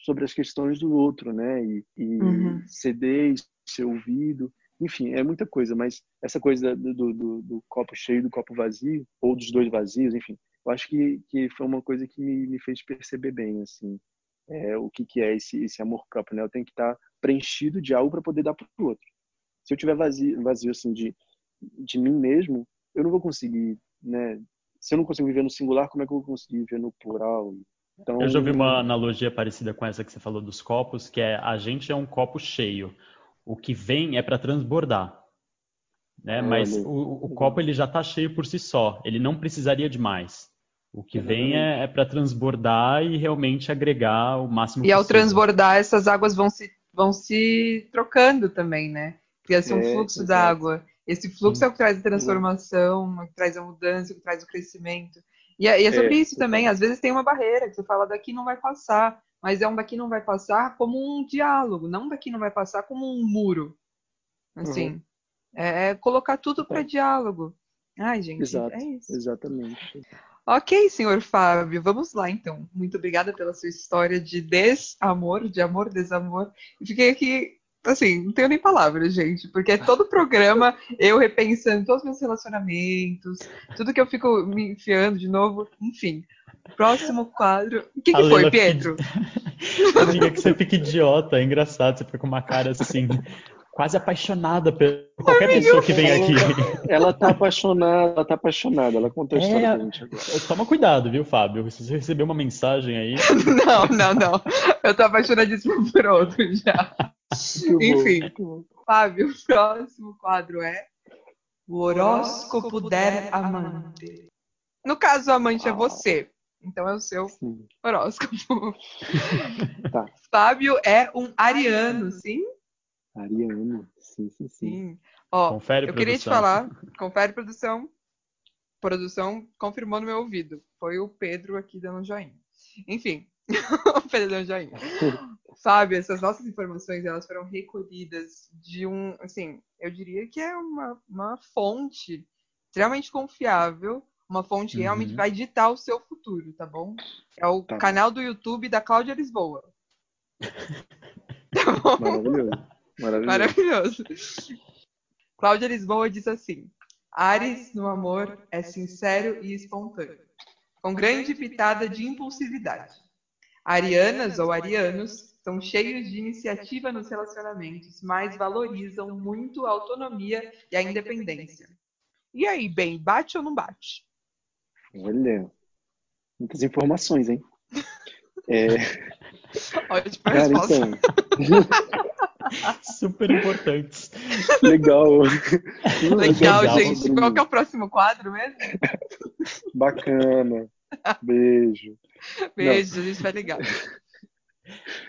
sobre as questões do outro, né? E, e uhum. ceder, ser ouvido, enfim, é muita coisa. Mas essa coisa do, do, do, copo cheio, do copo vazio, ou dos dois vazios, enfim, eu acho que, que foi uma coisa que me, me fez perceber bem, assim, é, o que, que é esse, esse amor próprio, né? Eu tenho que estar preenchido de algo para poder dar para o outro. Se eu tiver vazio, vazio assim de, de mim mesmo, eu não vou conseguir, né? Se eu não consigo viver no singular, como é que eu vou conseguir viver no plural? Então... Eu já ouvi uma analogia parecida com essa que você falou dos copos, que é a gente é um copo cheio. O que vem é para transbordar. Né? Mas o, o, copo ele já está cheio por si só. Ele não precisaria de mais. O que vem é, é para transbordar e realmente agregar o máximo e possível. E ao transbordar, essas águas vão se, vão se trocando também, né? Cria-se um é, fluxo d'água. Esse fluxo é o que traz a transformação, é o que traz a mudança, é o que traz o crescimento. E é, e é sobre é, isso também. Às vezes tem uma barreira que você fala daqui não vai passar, mas é um daqui não vai passar como um diálogo, não daqui não vai passar como um muro. Assim, Uhum. é, é colocar tudo para diálogo. Ai, gente, Exato, é isso. exatamente. Ok, senhor Fábio, vamos lá então. Muito obrigada pela sua história de desamor, de amor, desamor. Fiquei aqui, assim, não tenho nem palavras, gente, porque é todo programa eu repensando todos os meus relacionamentos, tudo que eu fico me enfiando de novo, enfim. Próximo quadro. O que, que foi, Pedro? Amiga, que você fica idiota, é engraçado, você fica com uma cara assim, quase apaixonada por qualquer pessoa que vem aqui. Ela tá apaixonada, ela tá apaixonada. Ela contou a história É, pra gente agora. toma cuidado, viu, Fábio? Se você receber uma mensagem aí, Não, não, não. Eu tô apaixonadíssima por outro já. Enfim. Fábio, o próximo quadro é o horóscopo der amante. No caso, o amante é você. Então é o seu Sim. horóscopo. Tá. Fábio é um ariano, sim? Ariano. Sim, sim, sim. Sim. Ó, confere, eu queria te produção. falar, confere produção. Produção confirmou no meu ouvido. Foi o Pedro aqui dando um joinha. Enfim, o Pedro dando um joinha. Fábio, essas nossas informações elas foram recolhidas de um, assim, eu diria que é uma, uma fonte extremamente confiável, uma fonte que realmente Uhum. vai ditar o seu futuro, tá bom? É o Tá. canal do YouTube da Cláudia Lisboa. Tá bom? Maravilhoso. Maravilhoso. Maravilhoso. Cláudia Lisboa diz assim: Ares no amor é sincero e espontâneo, com grande pitada de impulsividade. Arianas ou arianos são cheios de iniciativa nos relacionamentos, mas valorizam muito a autonomia e a independência. E aí, bem, bate ou não bate? Olha, muitas informações, hein? É, Ótima cara, resposta. então, super importantes. legal. Legal, legal, gente. Bruno. Qual que é o próximo quadro mesmo? Bacana. Beijo. Beijo, a gente vai ligar.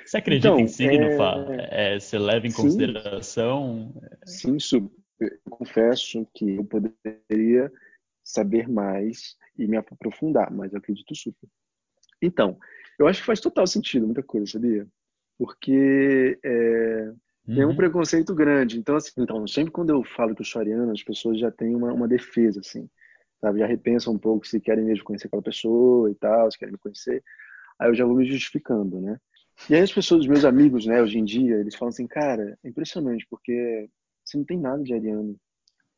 Você acredita Então, em signo, é- Fá? É, você leva em Sim. consideração? Sim, super. Eu confesso que eu poderia saber mais e me aprofundar, mas eu acredito super. Então, eu acho que faz total sentido muita coisa, sabia? Porque é, tem um Uhum. preconceito grande. Então, assim, então, sempre quando eu falo que eu sou ariano, as pessoas já têm uma, uma defesa, assim, sabe? Já repensam um pouco se querem mesmo conhecer aquela pessoa e tal, se querem me conhecer. Aí eu já vou me justificando, né? E aí as pessoas, os meus amigos, né, hoje em dia, eles falam assim, cara, é impressionante, porque você não tem nada de ariano.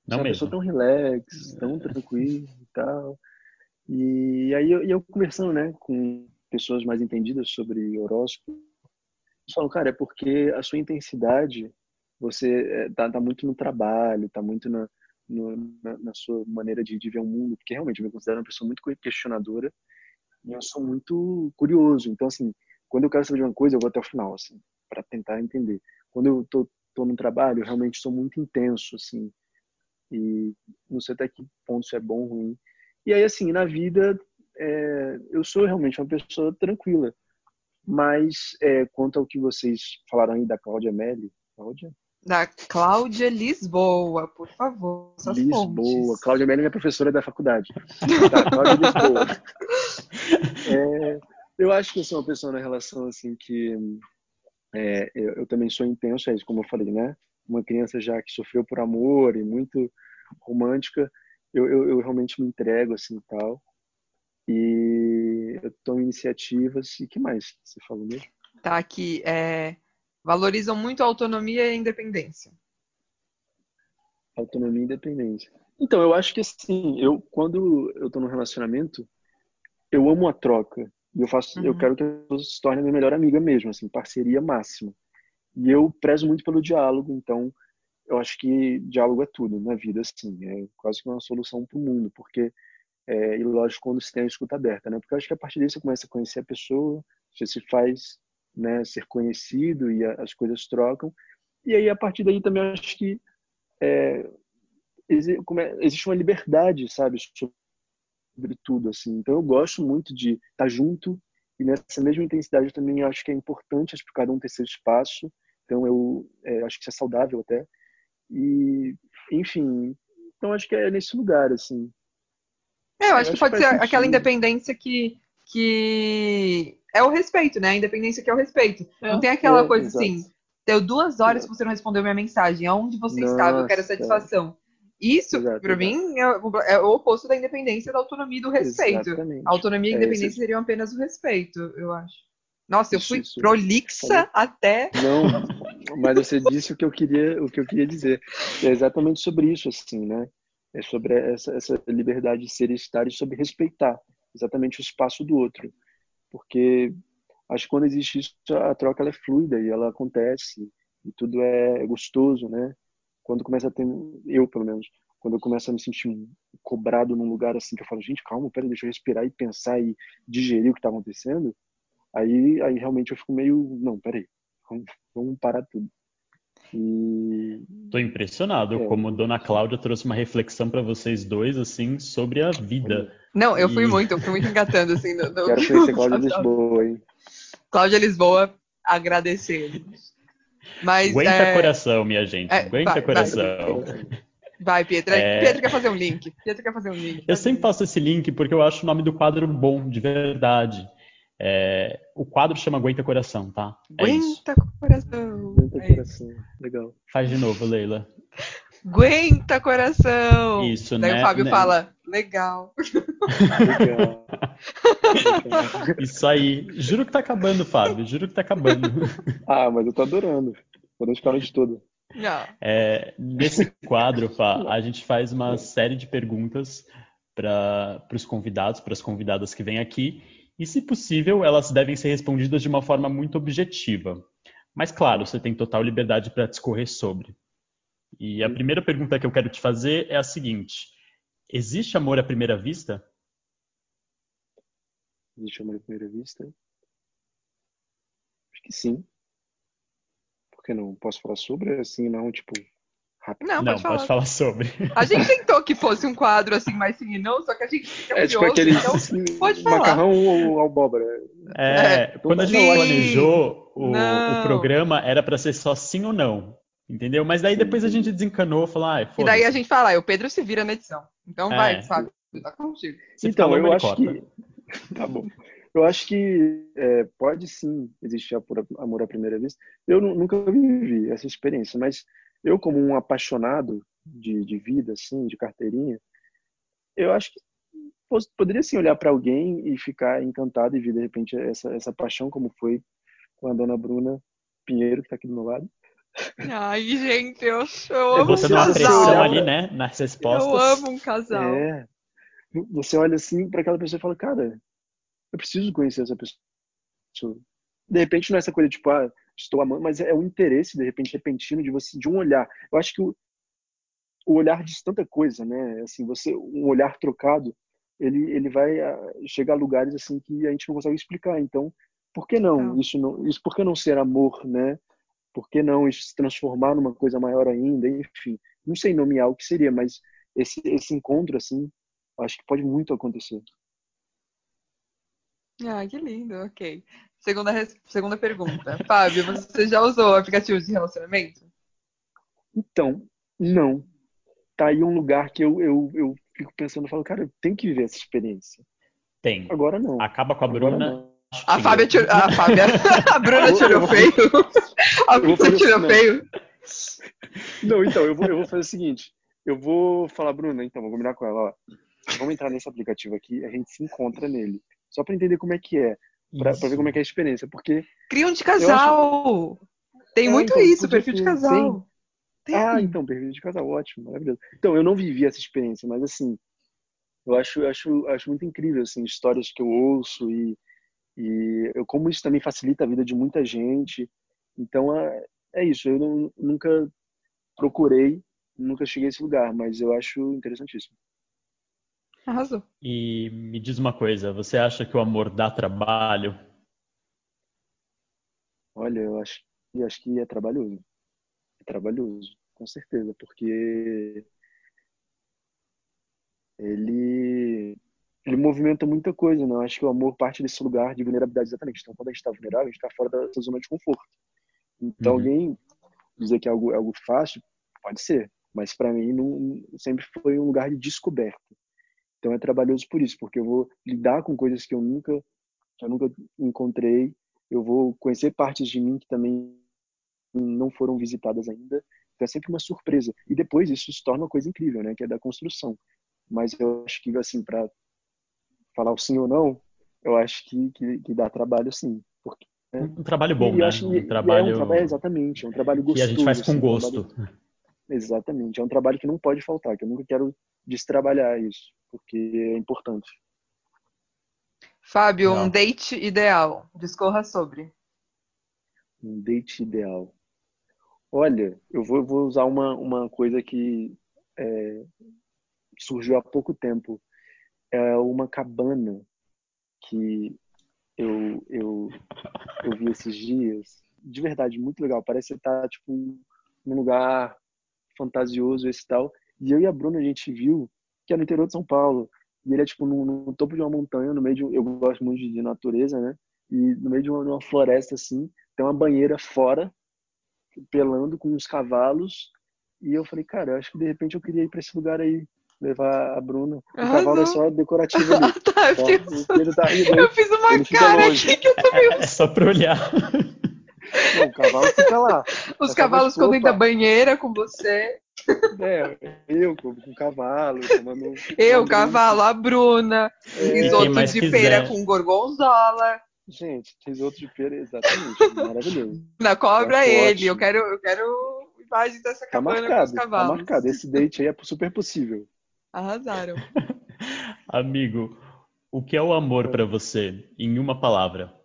Não é uma mesmo. pessoa tão relax, tão tranquila e tal. E aí eu, eu conversando, né, com pessoas mais entendidas sobre horóscopo, eles falam, cara, é porque a sua intensidade, você é, tá, tá muito no trabalho, tá muito na, no- na, na sua maneira de, de ver o mundo, porque realmente eu me considero uma pessoa muito questionadora e eu sou muito curioso. Então, assim, quando eu quero saber de uma coisa, eu vou até o final, assim, para tentar entender. Quando eu tô, tô no trabalho, eu realmente sou muito intenso, assim, e não sei até que ponto isso é bom ou ruim. E aí, assim, na vida, é, eu sou realmente uma pessoa tranquila. Mas, é, quanto ao que vocês falaram aí da Cláudia Melli, Cláudia? Da Cláudia Lisboa, por favor. Lisboa. fontes. Cláudia Melli é minha professora da faculdade. Tá, Cláudia Lisboa. É, eu acho que eu sou uma pessoa na relação, assim, que é, eu, eu também sou intenso, é como eu falei, né? Uma criança já que sofreu por amor e muito romântica, eu, eu, eu realmente me entrego, assim, tal. E eu tomo iniciativas. E que mais você falou mesmo? Tá aqui. É, valorizam muito a autonomia e a independência. Autonomia e independência. Então, eu acho que assim, eu quando eu tô num relacionamento, eu amo a troca. E eu faço, eu Uhum. quero que a pessoa se torne minha melhor amiga mesmo, assim, parceria máxima. E eu prezo muito pelo diálogo, então eu acho que diálogo é tudo na vida, assim, é quase que uma solução para o mundo, porque é, e lógico quando se tem a escuta aberta, né? Porque eu acho que a partir daí você começa a conhecer a pessoa, você se faz, né, ser conhecido e a- as coisas trocam. E aí a partir daí também eu acho que é, é- existe uma liberdade, sabe, sobre tudo, assim. Então eu gosto muito de estar junto e nessa mesma intensidade eu também acho que é importante acho que cada um ter seu espaço. Então eu é, acho que isso é saudável até. E, enfim, então acho que é nesse lugar, assim. É, eu acho Eu que acho pode que ser faz aquela sentido. independência que, que é o respeito, né? A independência que é o respeito. Não tem aquela É, coisa exato. assim, Deu duas horas que você não respondeu minha mensagem. Aonde você Nossa. estava? Eu quero satisfação. Isso, para mim, é, é, o oposto da independência, da autonomia e do respeito. Exatamente. A autonomia e a independência é seriam apenas o respeito, eu acho. Nossa, eu fui isso, prolixa até. Não, mas você disse o que eu queria, o que eu queria dizer. É exatamente sobre isso, assim, né? É sobre essa, essa liberdade de ser e estar e sobre respeitar exatamente o espaço do outro. Porque acho que quando existe isso, a troca ela é fluida e ela acontece e tudo é gostoso, né? Quando começa a ter, eu pelo menos, quando eu começo a me sentir cobrado num lugar assim que eu falo, gente, calma, pera, deixa eu respirar e pensar e digerir o que está acontecendo, aí, aí realmente eu fico meio, não, peraí, vamos, vamos parar tudo. E... Tô impressionado é. como Dona Cláudia trouxe uma reflexão para vocês dois assim sobre a vida. Não, eu fui e... muito, eu fui muito engatando assim. No, no... Quero conhecer Cláudia Lisboa, hein? Cláudia Lisboa. Mas, Aguenta é... coração, minha gente. É, Aguenta vai, coração. Vai, vai Pietro. É... Pietro quer fazer um link. Pietro quer fazer um link. Eu sempre faço esse link porque eu acho o nome do quadro bom, de verdade. É... O quadro chama Aguenta Coração, tá? É Aguenta Coração. Aguenta é Coração. Legal. Faz de novo, Leila. Aguenta coração! Isso, Daí né? o Fábio né? fala, legal. legal. Isso aí. Juro que tá acabando, Fábio. Juro que tá acabando. Ah, mas eu tô adorando. Podemos a noite toda. É, nesse quadro, Fá, a gente faz uma série de perguntas para os convidados, para as convidadas que vêm aqui. E, se possível, elas devem ser respondidas de uma forma muito objetiva. Mas, claro, você tem total liberdade para discorrer sobre. E a primeira pergunta que eu quero te fazer é a seguinte: existe amor à primeira vista? Existe amor à primeira vista? Acho que sim. Por que não? Posso falar sobre? Assim, não, tipo, rápido. Não, pode, falar. pode falar sobre. A gente tentou que fosse um quadro assim mais sim e não, só que a gente fica É tipo aquele então assim, pode falar. macarrão ou abóbora. É, é quando a gente planejou o, o, programa, era para ser só sim ou não. Entendeu? Mas daí depois a gente desencanou, falou, ah, E daí a gente fala, ah, o Pedro se vira na edição. Então é. vai, Fábio, tá contigo. Se então, eu acho que... tá bom. Eu acho que é, pode sim existir amor à primeira vista. Eu nunca vivi essa experiência, mas eu como um apaixonado de, de vida, assim, de carteirinha, eu acho que poderia sim olhar para alguém e ficar encantado e ver de repente essa, essa paixão como foi com a dona Bruna Pinheiro, que está aqui do meu lado. Ai, gente, eu, eu amo Você um casal. pressão ali, né? Nas respostas. Eu amo um casal. É. Você olha assim para aquela pessoa e fala, cara, eu preciso conhecer essa pessoa. De repente não é essa coisa tipo, ah, estou amando, mas é o interesse, de repente, repentino de você, de um olhar. Eu acho que o, o olhar diz tanta coisa, né? Assim, você, um olhar trocado, ele, ele vai ah, chegar a lugares assim que a gente não consegue explicar. Então, por que não? não. Isso não, isso por que não ser amor, né? Por que não se transformar numa coisa maior ainda? Enfim, não sei nomear o que seria, mas esse, esse encontro, assim, acho que pode muito acontecer. Ah, que lindo, ok. Segunda, segunda pergunta. Fábio, você já usou aplicativo de relacionamento? Então, não. Tá aí um lugar que eu, eu, eu fico pensando, eu falo, cara, eu tenho que viver essa experiência. Tem. Agora não. Acaba com a Bruna a Fábia, tirou, a Fábia, a Bruna tirou feio. A Bruna tirou feio. Não, então, eu vou, eu vou fazer o seguinte. Eu vou falar, Bruna, então, vou combinar com ela, ó. Vamos entrar nesse aplicativo aqui, a gente se encontra nele. Só para entender como é que é. Pra, pra, ver como é que é a experiência, porque... Cria um de casal! Acho... Tem é, muito então, isso, perfil de casal. Tem. Ah, então, perfil de casal, ótimo, maravilhoso. Então, eu não vivi essa experiência, mas assim, eu acho, acho, acho muito incrível, assim, histórias que eu ouço e e eu, como isso também facilita a vida de muita gente, então é, é isso. Eu não, nunca procurei, nunca cheguei a esse lugar, mas eu acho interessantíssimo. Arrasou. E me diz uma coisa, você acha que o amor dá trabalho? Olha, eu acho, eu acho que é trabalhoso. É trabalhoso, com certeza, porque ele ele movimenta muita coisa, né? Eu acho que o amor parte desse lugar de vulnerabilidade exatamente. Então, quando a gente está vulnerável, a gente está fora da zona de conforto. Então, uhum. alguém dizer que é algo, é algo fácil, pode ser, mas para mim não, sempre foi um lugar de descoberta. Então é trabalhoso por isso, porque eu vou lidar com coisas que eu nunca, que eu nunca encontrei, eu vou conhecer partes de mim que também não foram visitadas ainda. Então é sempre uma surpresa. E depois isso se torna uma coisa incrível, né? Que é da construção. Mas eu acho que, assim, para falar o sim ou não, eu acho que, que, que dá trabalho sim. Porque, né? Um trabalho bom, e né? Acho, um trabalho... É um trabalho, exatamente, é um trabalho gostoso. Que a gente faz com assim, gosto. Um trabalho... Exatamente, é um trabalho que não pode faltar, que eu nunca quero destrabalhar isso, porque é importante. Fábio, não. um date ideal. Discorra sobre. Um date ideal. Olha, eu vou, vou usar uma, uma coisa que é, surgiu há pouco tempo. É uma cabana que eu, eu, eu vi esses dias. De verdade, muito legal. Parece estar tá, tipo, num lugar fantasioso esse tal. E eu e a Bruna, a gente viu que é no interior de São Paulo. E ele é, tipo, no, no topo de uma montanha, no meio de... Eu gosto muito de natureza, né? E no meio de uma, de uma floresta, assim, tem uma banheira fora, pelando com uns cavalos. E eu falei, cara, acho que de repente eu queria ir para esse lugar aí, levar a Bruna. O ah, cavalo é só decorativo ali. tá, eu, fiz... tá eu fiz uma cara aqui que eu tô meio... É só pra olhar. Não, o cavalo fica lá. Os é cavalos ficam dentro da banheira com você. É, eu com o cavalo, tomando. Eu, cavalo, a Bruna, é, risoto de quiser. pera com gorgonzola. Gente, risoto de pera, exatamente. Maravilhoso. Na cobra é ele. Eu quero, eu quero imagem dessa tá cabana marcado, com os cavalos. Tá marcado. Esse date aí é super possível. Arrasaram. Amigo, o que é o amor para você, em uma palavra?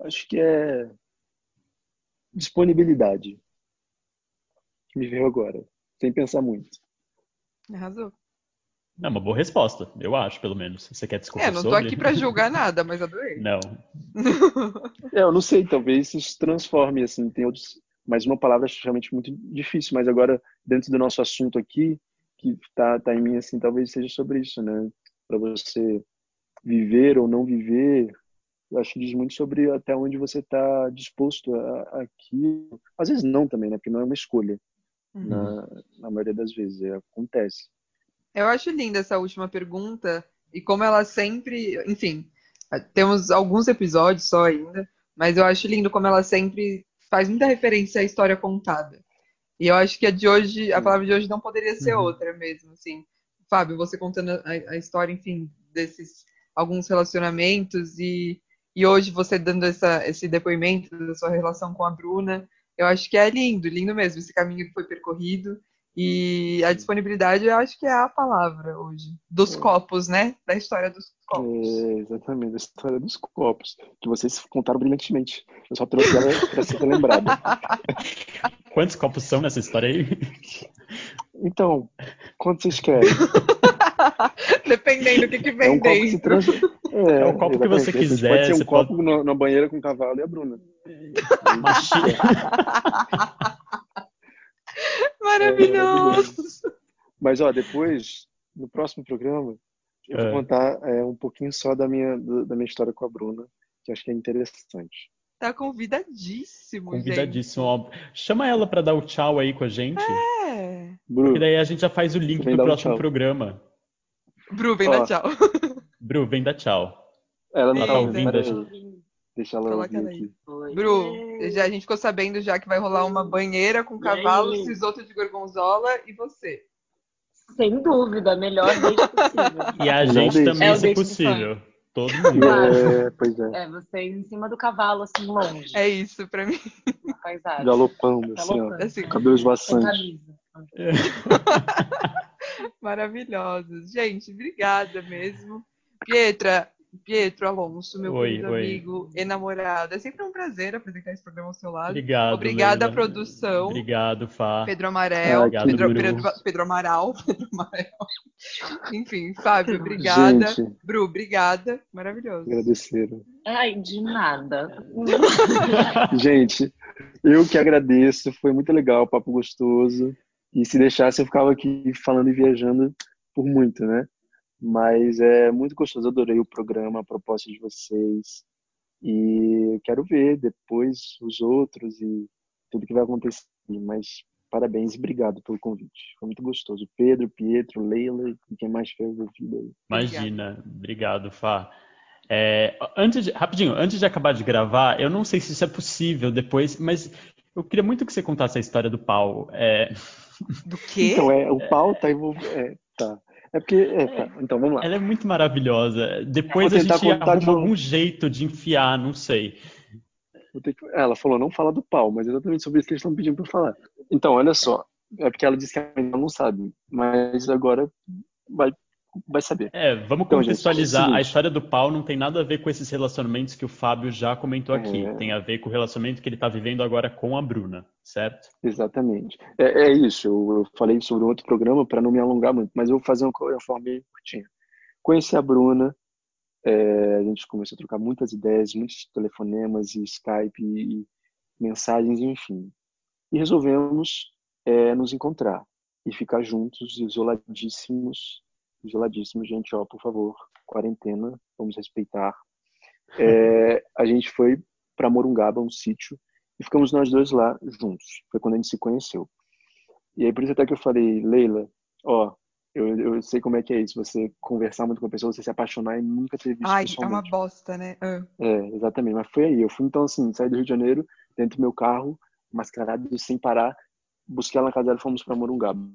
Acho que é disponibilidade. Me veio agora, sem pensar muito. Arrasou. É uma boa resposta, eu acho, pelo menos. Você quer discutir É, não tô sobre? aqui para julgar nada, mas adorei. Não. é, eu não sei, talvez isso se transforme, assim, tem outros... Mas uma palavra é realmente muito difícil, mas agora, dentro do nosso assunto aqui, que tá, tá em mim, assim, talvez seja sobre isso, né? Para você viver ou não viver, eu acho que diz muito sobre até onde você está disposto a, aquilo. Às vezes não também, né? Porque não é uma escolha. Uhum. Na, na maioria das vezes, é, acontece. Eu acho linda essa última pergunta e como ela sempre, enfim, temos alguns episódios só ainda, mas eu acho lindo como ela sempre faz muita referência à história contada. E eu acho que a de hoje, a palavra de hoje não poderia ser uhum. outra mesmo, assim. Fábio, você contando a, a história, enfim, desses alguns relacionamentos e e hoje você dando essa, esse depoimento da sua relação com a Bruna, eu acho que é lindo, lindo mesmo, esse caminho que foi percorrido. E a disponibilidade eu acho que é a palavra hoje. Dos é. copos, né? Da história dos copos. É, exatamente, da história dos copos. Que vocês contaram brilhantemente. Eu só trouxe ela para ser lembrada. Quantos copos são nessa história aí? Então, quantos vocês querem? Dependendo do que, que vem é um dentro. Trans... É, é, o copo que você quiser. Pode ser um copo pode... na banheira com o cavalo e a Bruna. Maravilhoso. É, Mas, ó, depois, no próximo programa, eu vou é. contar é, um pouquinho só da minha, da minha história com a Bruna, que acho que é interessante. Tá convidadíssimo, Convidadíssimo. Gente. Chama ela para dar o tchau aí com a gente. É. Bru, daí a gente já faz o link pro próximo programa. Bru, vem Ó, dar tchau. Bru, vem dar tchau. Ela não ela tá ouvindo. Deixa ela Coloca ouvir aqui. Oi. Bru, já, a gente ficou sabendo já que vai rolar uma banheira com cavalos, risoto de gorgonzola e você. Sem dúvida, melhor desde possível. E a gente também, é se possível. Todo mundo. É, pois é. É, vocês em cima do cavalo, assim, longe. É isso pra mim. Paisagem. Galopando, assim, ó. Assim. Cabelos vaçantes. É. Maravilhosos. Gente, obrigada mesmo. Pietra, Pietro Alonso, meu oi, querido oi. amigo e namorado. É sempre um prazer apresentar esse programa ao seu lado. Obrigado. Obrigada à produção. Obrigado, Fá. Pedro Amarel. Obrigado, Pedro, Pedro, Pedro, Amaral. Pedro Amaral. Enfim, Fábio, obrigada. Gente, Bru, obrigada. Maravilhoso. Agradeceram. Ai, de nada. Gente, eu que agradeço. Foi muito legal, papo gostoso. E se deixasse, eu ficava aqui falando e viajando por muito, né? Mas é muito gostoso, adorei o programa, a proposta de vocês. E quero ver depois os outros e tudo que vai acontecer. Mas parabéns e obrigado pelo convite. Foi muito gostoso. Pedro, Pietro, Leila e quem mais fez a vida aí. Imagina, obrigado, Fá. É, antes de, rapidinho, antes de acabar de gravar, eu não sei se isso é possível depois, mas eu queria muito que você contasse a história do pau. É... Do quê? Então, é, o pau tá envolvido. É, tá. É porque. É, tá. Então, vamos lá. Ela é muito maravilhosa. Depois a gente arruma de um- algum jeito de enfiar, não sei. Que- Ela falou não fala do pau, mas é exatamente sobre isso que eles estão pedindo para falar. Então, olha só. É porque ela disse que ainda não sabe, mas agora vai, vai saber. É, vamos Então, gente, contextualizar. é o seguinte. a história do pau não tem nada a ver com esses relacionamentos que o Fábio já comentou aqui. É. Tem a ver com o relacionamento que ele está vivendo agora com a Bruna, certo? Exatamente. É, é isso. Eu, falei sobre outro programa para não me alongar muito, mas eu vou fazer uma forma bem curtinha. Conheci a Bruna, é, a gente começou a trocar muitas ideias, muitos telefonemas e Skype e, e mensagens, enfim. E resolvemos é, nos encontrar e ficar juntos, isoladíssimos. Isoladíssimos, gente, ó, por favor, quarentena, vamos respeitar. É, a gente foi para Morungaba, um sítio, e ficamos nós dois lá juntos. Foi quando a gente se conheceu. E aí, por isso até que eu falei, Leila, ó, eu, eu sei como é que é isso, você conversar muito com a pessoa, você se apaixonar e nunca ter visto Ai, é uma bosta, né? Ah. É, exatamente. Mas foi aí. Eu fui, então, assim, saí do Rio de Janeiro, dentro do meu carro, mascarado, sem parar, busquei ela na casa dela e fomos para Morungaba.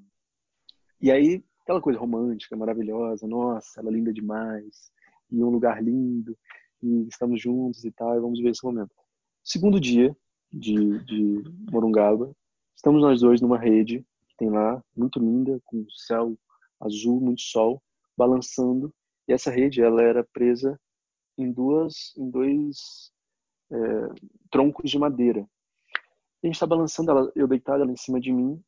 E aí, aquela coisa romântica, maravilhosa, nossa, ela é linda demais, e um lugar lindo, e estamos juntos e tal, e vamos ver esse momento. Segundo dia de, de Morungaba, estamos nós dois numa rede que tem lá, muito linda, com céu azul, muito sol, balançando, e essa rede, ela era presa em duas, em dois é, troncos de madeira. E a gente está balançando ela, eu deitado ela em cima de mim.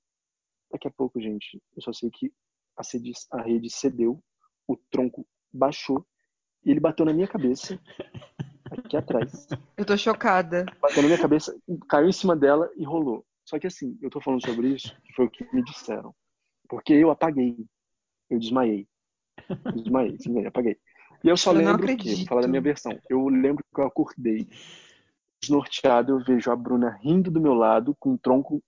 Daqui a pouco, gente, eu só sei que a, sede- a rede cedeu, o tronco baixou e ele bateu na minha cabeça, aqui atrás. Eu tô chocada. Bateu na minha cabeça, caiu em cima dela e rolou. Só que assim, eu tô falando sobre isso, que foi o que me disseram. Porque eu apaguei. Eu desmaiei. Eu desmaiei, sim, apaguei. E eu só Eu lembro o quê? Vou falar da minha versão. Eu lembro que eu acordei desnorteado, eu vejo a Bruna rindo do meu lado, com um tronco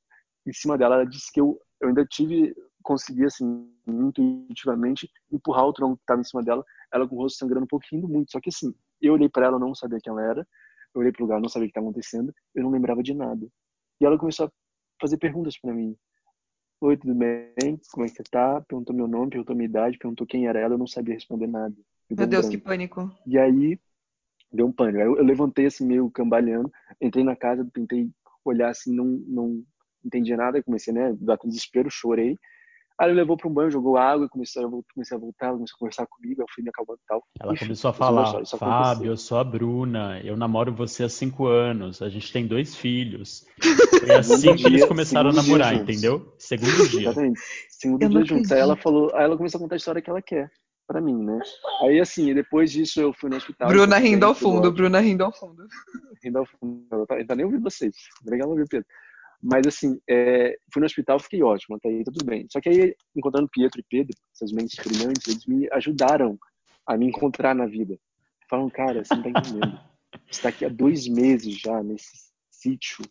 em cima dela. Ela disse que eu, eu ainda tive, consegui, assim, intuitivamente, empurrar o tronco que estava em cima dela, ela com o rosto sangrando um pouco, rindo muito. Só que assim, eu olhei para ela, não sabia quem ela era, eu olhei para o lugar, não sabia o que estava acontecendo, eu não lembrava de nada. E ela começou a fazer perguntas para mim. Oi, tudo bem? Como é que você tá? Perguntou meu nome, perguntou minha idade, perguntou quem era ela, eu não sabia responder nada. Meu Deus, branco. que pânico. E aí deu um pânico. Eu, eu levantei assim, meio cambaleando, entrei na casa, tentei olhar assim, não, não entendi nada, comecei, né, dar com desespero, chorei. Aí ele levou para um banho, jogou água, vol- comecei a voltar, ela começou a conversar comigo, eu fui me acalmando e tal. Ela Enfim, começou a da falar: história, Fábio, eu sou a Bruna, eu namoro você há cinco anos, a gente tem dois filhos. Foi assim que eles começaram a namorar, juntos. entendeu? Segundo dia. Exatamente. Segundo Eu dia juntos. Aí ela falou, aí ela começou a contar a história que ela quer pra mim, né? Aí assim, depois disso eu fui no hospital. Bruna rindo ao fundo. Bruna rindo ao fundo. rindo ao fundo. Ela tá, tá nem ouvindo vocês. Obrigado, ouviu, Pedro. Mas assim, é, fui no hospital, fiquei ótimo, até aí tudo bem. Só que aí, encontrando Pietro e Pedro, essas mentes brilhantes, eles me ajudaram a me encontrar na vida. Falam, cara, você não tá entendendo. Você tá aqui há dois meses já nesse sítio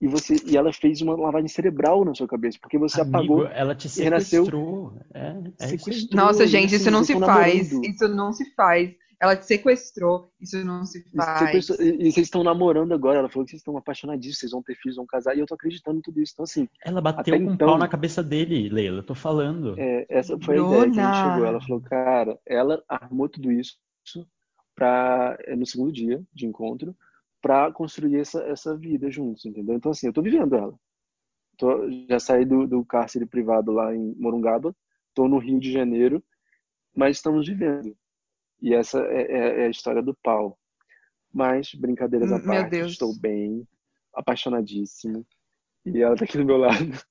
e você e ela fez uma lavagem cerebral na sua cabeça, porque você Amigo, apagou ela te e renasceu. sequestrou. É, é. Sequestrou. Nossa, gente, assim, isso não se faz. namorando. Isso não se faz. Ela te sequestrou. Isso não se faz. E e vocês estão namorando agora. Ela falou que vocês estão apaixonadíssimos, vocês vão ter filhos, vão casar, e eu tô acreditando em tudo isso. Então, assim, Ela bateu um então- pau na cabeça dele, Leila, eu tô falando. É, essa foi a ideia que a gente chegou. Ela falou, cara, ela armou tudo isso pra, é, no segundo dia de encontro para construir essa, essa vida juntos, entendeu? Então, assim, eu tô vivendo ela. Tô, já saí do, do cárcere privado lá em Morungaba, tô no Rio de Janeiro, mas estamos vivendo. E essa é, é- é a história do pau. Mas, brincadeiras à Hum, Meu parte, Deus. estou bem, apaixonadíssimo. E ela tá aqui do meu lado.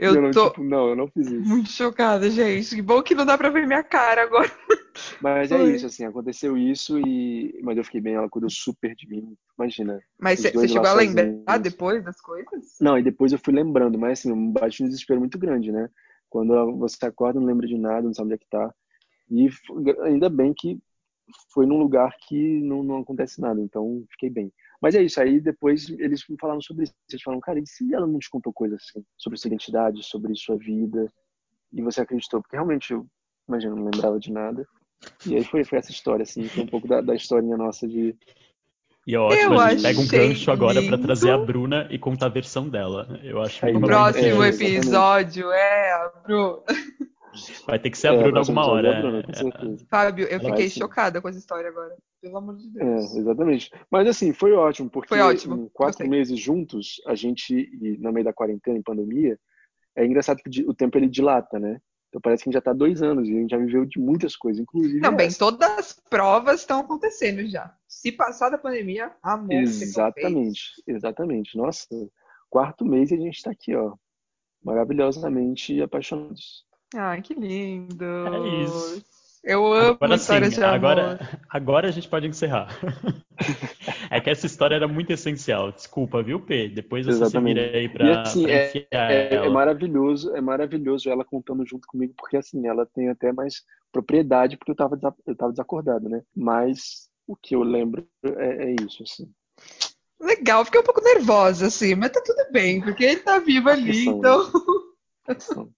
E Eu não, tô tipo, não, eu não fiz isso. muito chocada, gente. Que bom que não dá pra ver minha cara agora. Mas é Foi. isso, assim, aconteceu isso e. Mas eu fiquei bem, ela cuidou super de mim. Imagina. Mas você chegou a lembrar sozinhos. depois das coisas? Não, e depois eu fui lembrando, mas assim, um bate um desespero muito grande, né? Quando você acorda, não lembra de nada, não sabe onde é que tá. E ainda bem que foi num lugar que não, não acontece nada, então fiquei bem. Mas é isso, aí depois eles me falaram sobre isso. Eles falaram, cara, e se ela não te contou coisas assim, sobre sua identidade, sobre sua vida, e você acreditou? Porque realmente eu, imagina, não lembrava de nada. E aí foi, foi essa história, assim, foi um pouco da, da historinha nossa de. E é ótimo, Eu a gente pega um gancho agora pra lindo. trazer a Bruna e contar a versão dela. Eu acho É, que O próximo é, episódio é a Bru. vai ter que ser a É, Bruna próximo alguma é hora. a Bruna, com É, certeza. Fábio, eu Vai fiquei sim. chocada com essa história agora. Pelo amor de É, Deus. exatamente. Mas assim, foi ótimo, porque Foi ótimo, em quatro gostei. meses juntos, a gente, e no meio da quarentena, em pandemia, é engraçado que o tempo ele dilata, né? Então parece que a gente já tá há dois anos e a gente já viveu de muitas coisas, inclusive. Não, bem, essa. todas as provas estão acontecendo já. Se passar da pandemia, amor. Exatamente, exatamente. Nossa, quarto mês e a gente tá aqui, ó, maravilhosamente apaixonados. Ai, que lindo. É isso. Eu amo Agora histórias sim, de amor. agora, agora a gente pode encerrar. é que essa história era muito essencial. Desculpa, viu, P? Depois você Exatamente. se vira aí pra, E assim, pra é- enfiar É, é ela. maravilhoso, é maravilhoso ela contando junto comigo, porque assim, ela tem até mais propriedade, porque eu tava, eu tava desacordado, né? Mas o que eu lembro é, é isso, assim. Legal, fiquei um pouco nervosa, assim, mas tá tudo bem, porque ele tá vivo ali, então.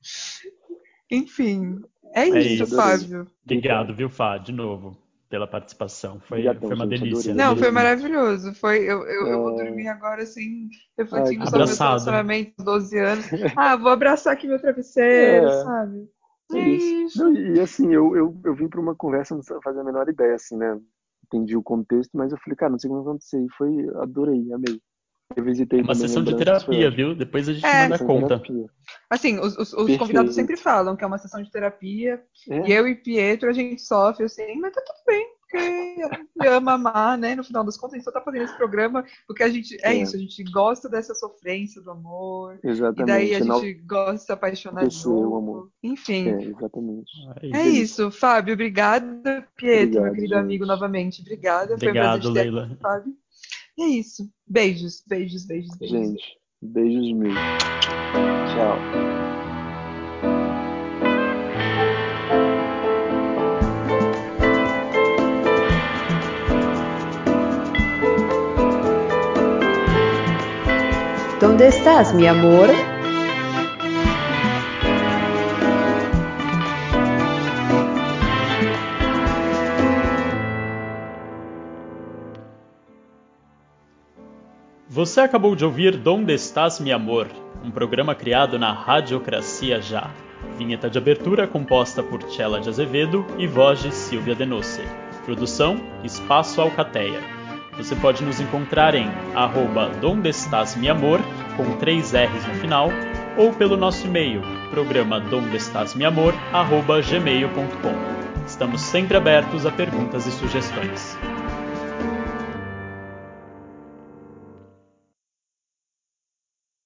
Enfim, é É isso, isso. Fábio. Obrigado, viu, Fá, de novo, pela participação. Foi, Obrigadão, foi uma gente, delícia. adorei. Não, foi maravilhoso. Foi, eu, eu, eu vou É. dormir agora, assim, refletindo Ai, sobre meus Abraçado. relacionamentos, 12 anos. Ah, vou abraçar aqui meu travesseiro, É. sabe? É É isso. Não, e assim, eu, eu, eu vim para uma conversa, não fazia a menor ideia, assim, né? Entendi o contexto, mas eu falei, cara, não sei como vai acontecer. E foi, adorei, amei. Eu visitei É uma sessão de terapia, viu? Depois a gente É. manda conta. terapia. Assim, os, os- os convidados sempre falam que é uma sessão de terapia. É, E eu e Pietro, a gente sofre, assim, mas tá tudo bem, porque a gente ama amar, né? No final das contas, a gente só tá fazendo esse programa porque a gente. É, É. isso, a gente gosta dessa sofrência do amor. E exatamente. daí a Não- gente gosta de se apaixonar de amor. Enfim. É, exatamente. É É isso. Fábio. Obrigada, Pietro, meu Obrigado, querido gente. amigo, novamente. Obrigada. Foi um Obrigado, prazer te ter Leila. aqui, Fábio. E é isso. Beijos, beijos, beijos, beijos. Gente, beijos mil. Tchau. ¿Dónde estás, mi amor? Você acabou de ouvir Donde Estás, Mi Amor, um programa criado na Radiocracia Já. Vinheta de abertura composta por Tchela de Azevedo e voz de Silvia Denose. Produção Espaço Alcateia. Você pode nos encontrar em arroba Donde Estás, Mi Amor, com três R's no final, ou pelo nosso e-mail, programa dondestasmiamor, arroba gmail.com. Estamos sempre abertos a perguntas e sugestões.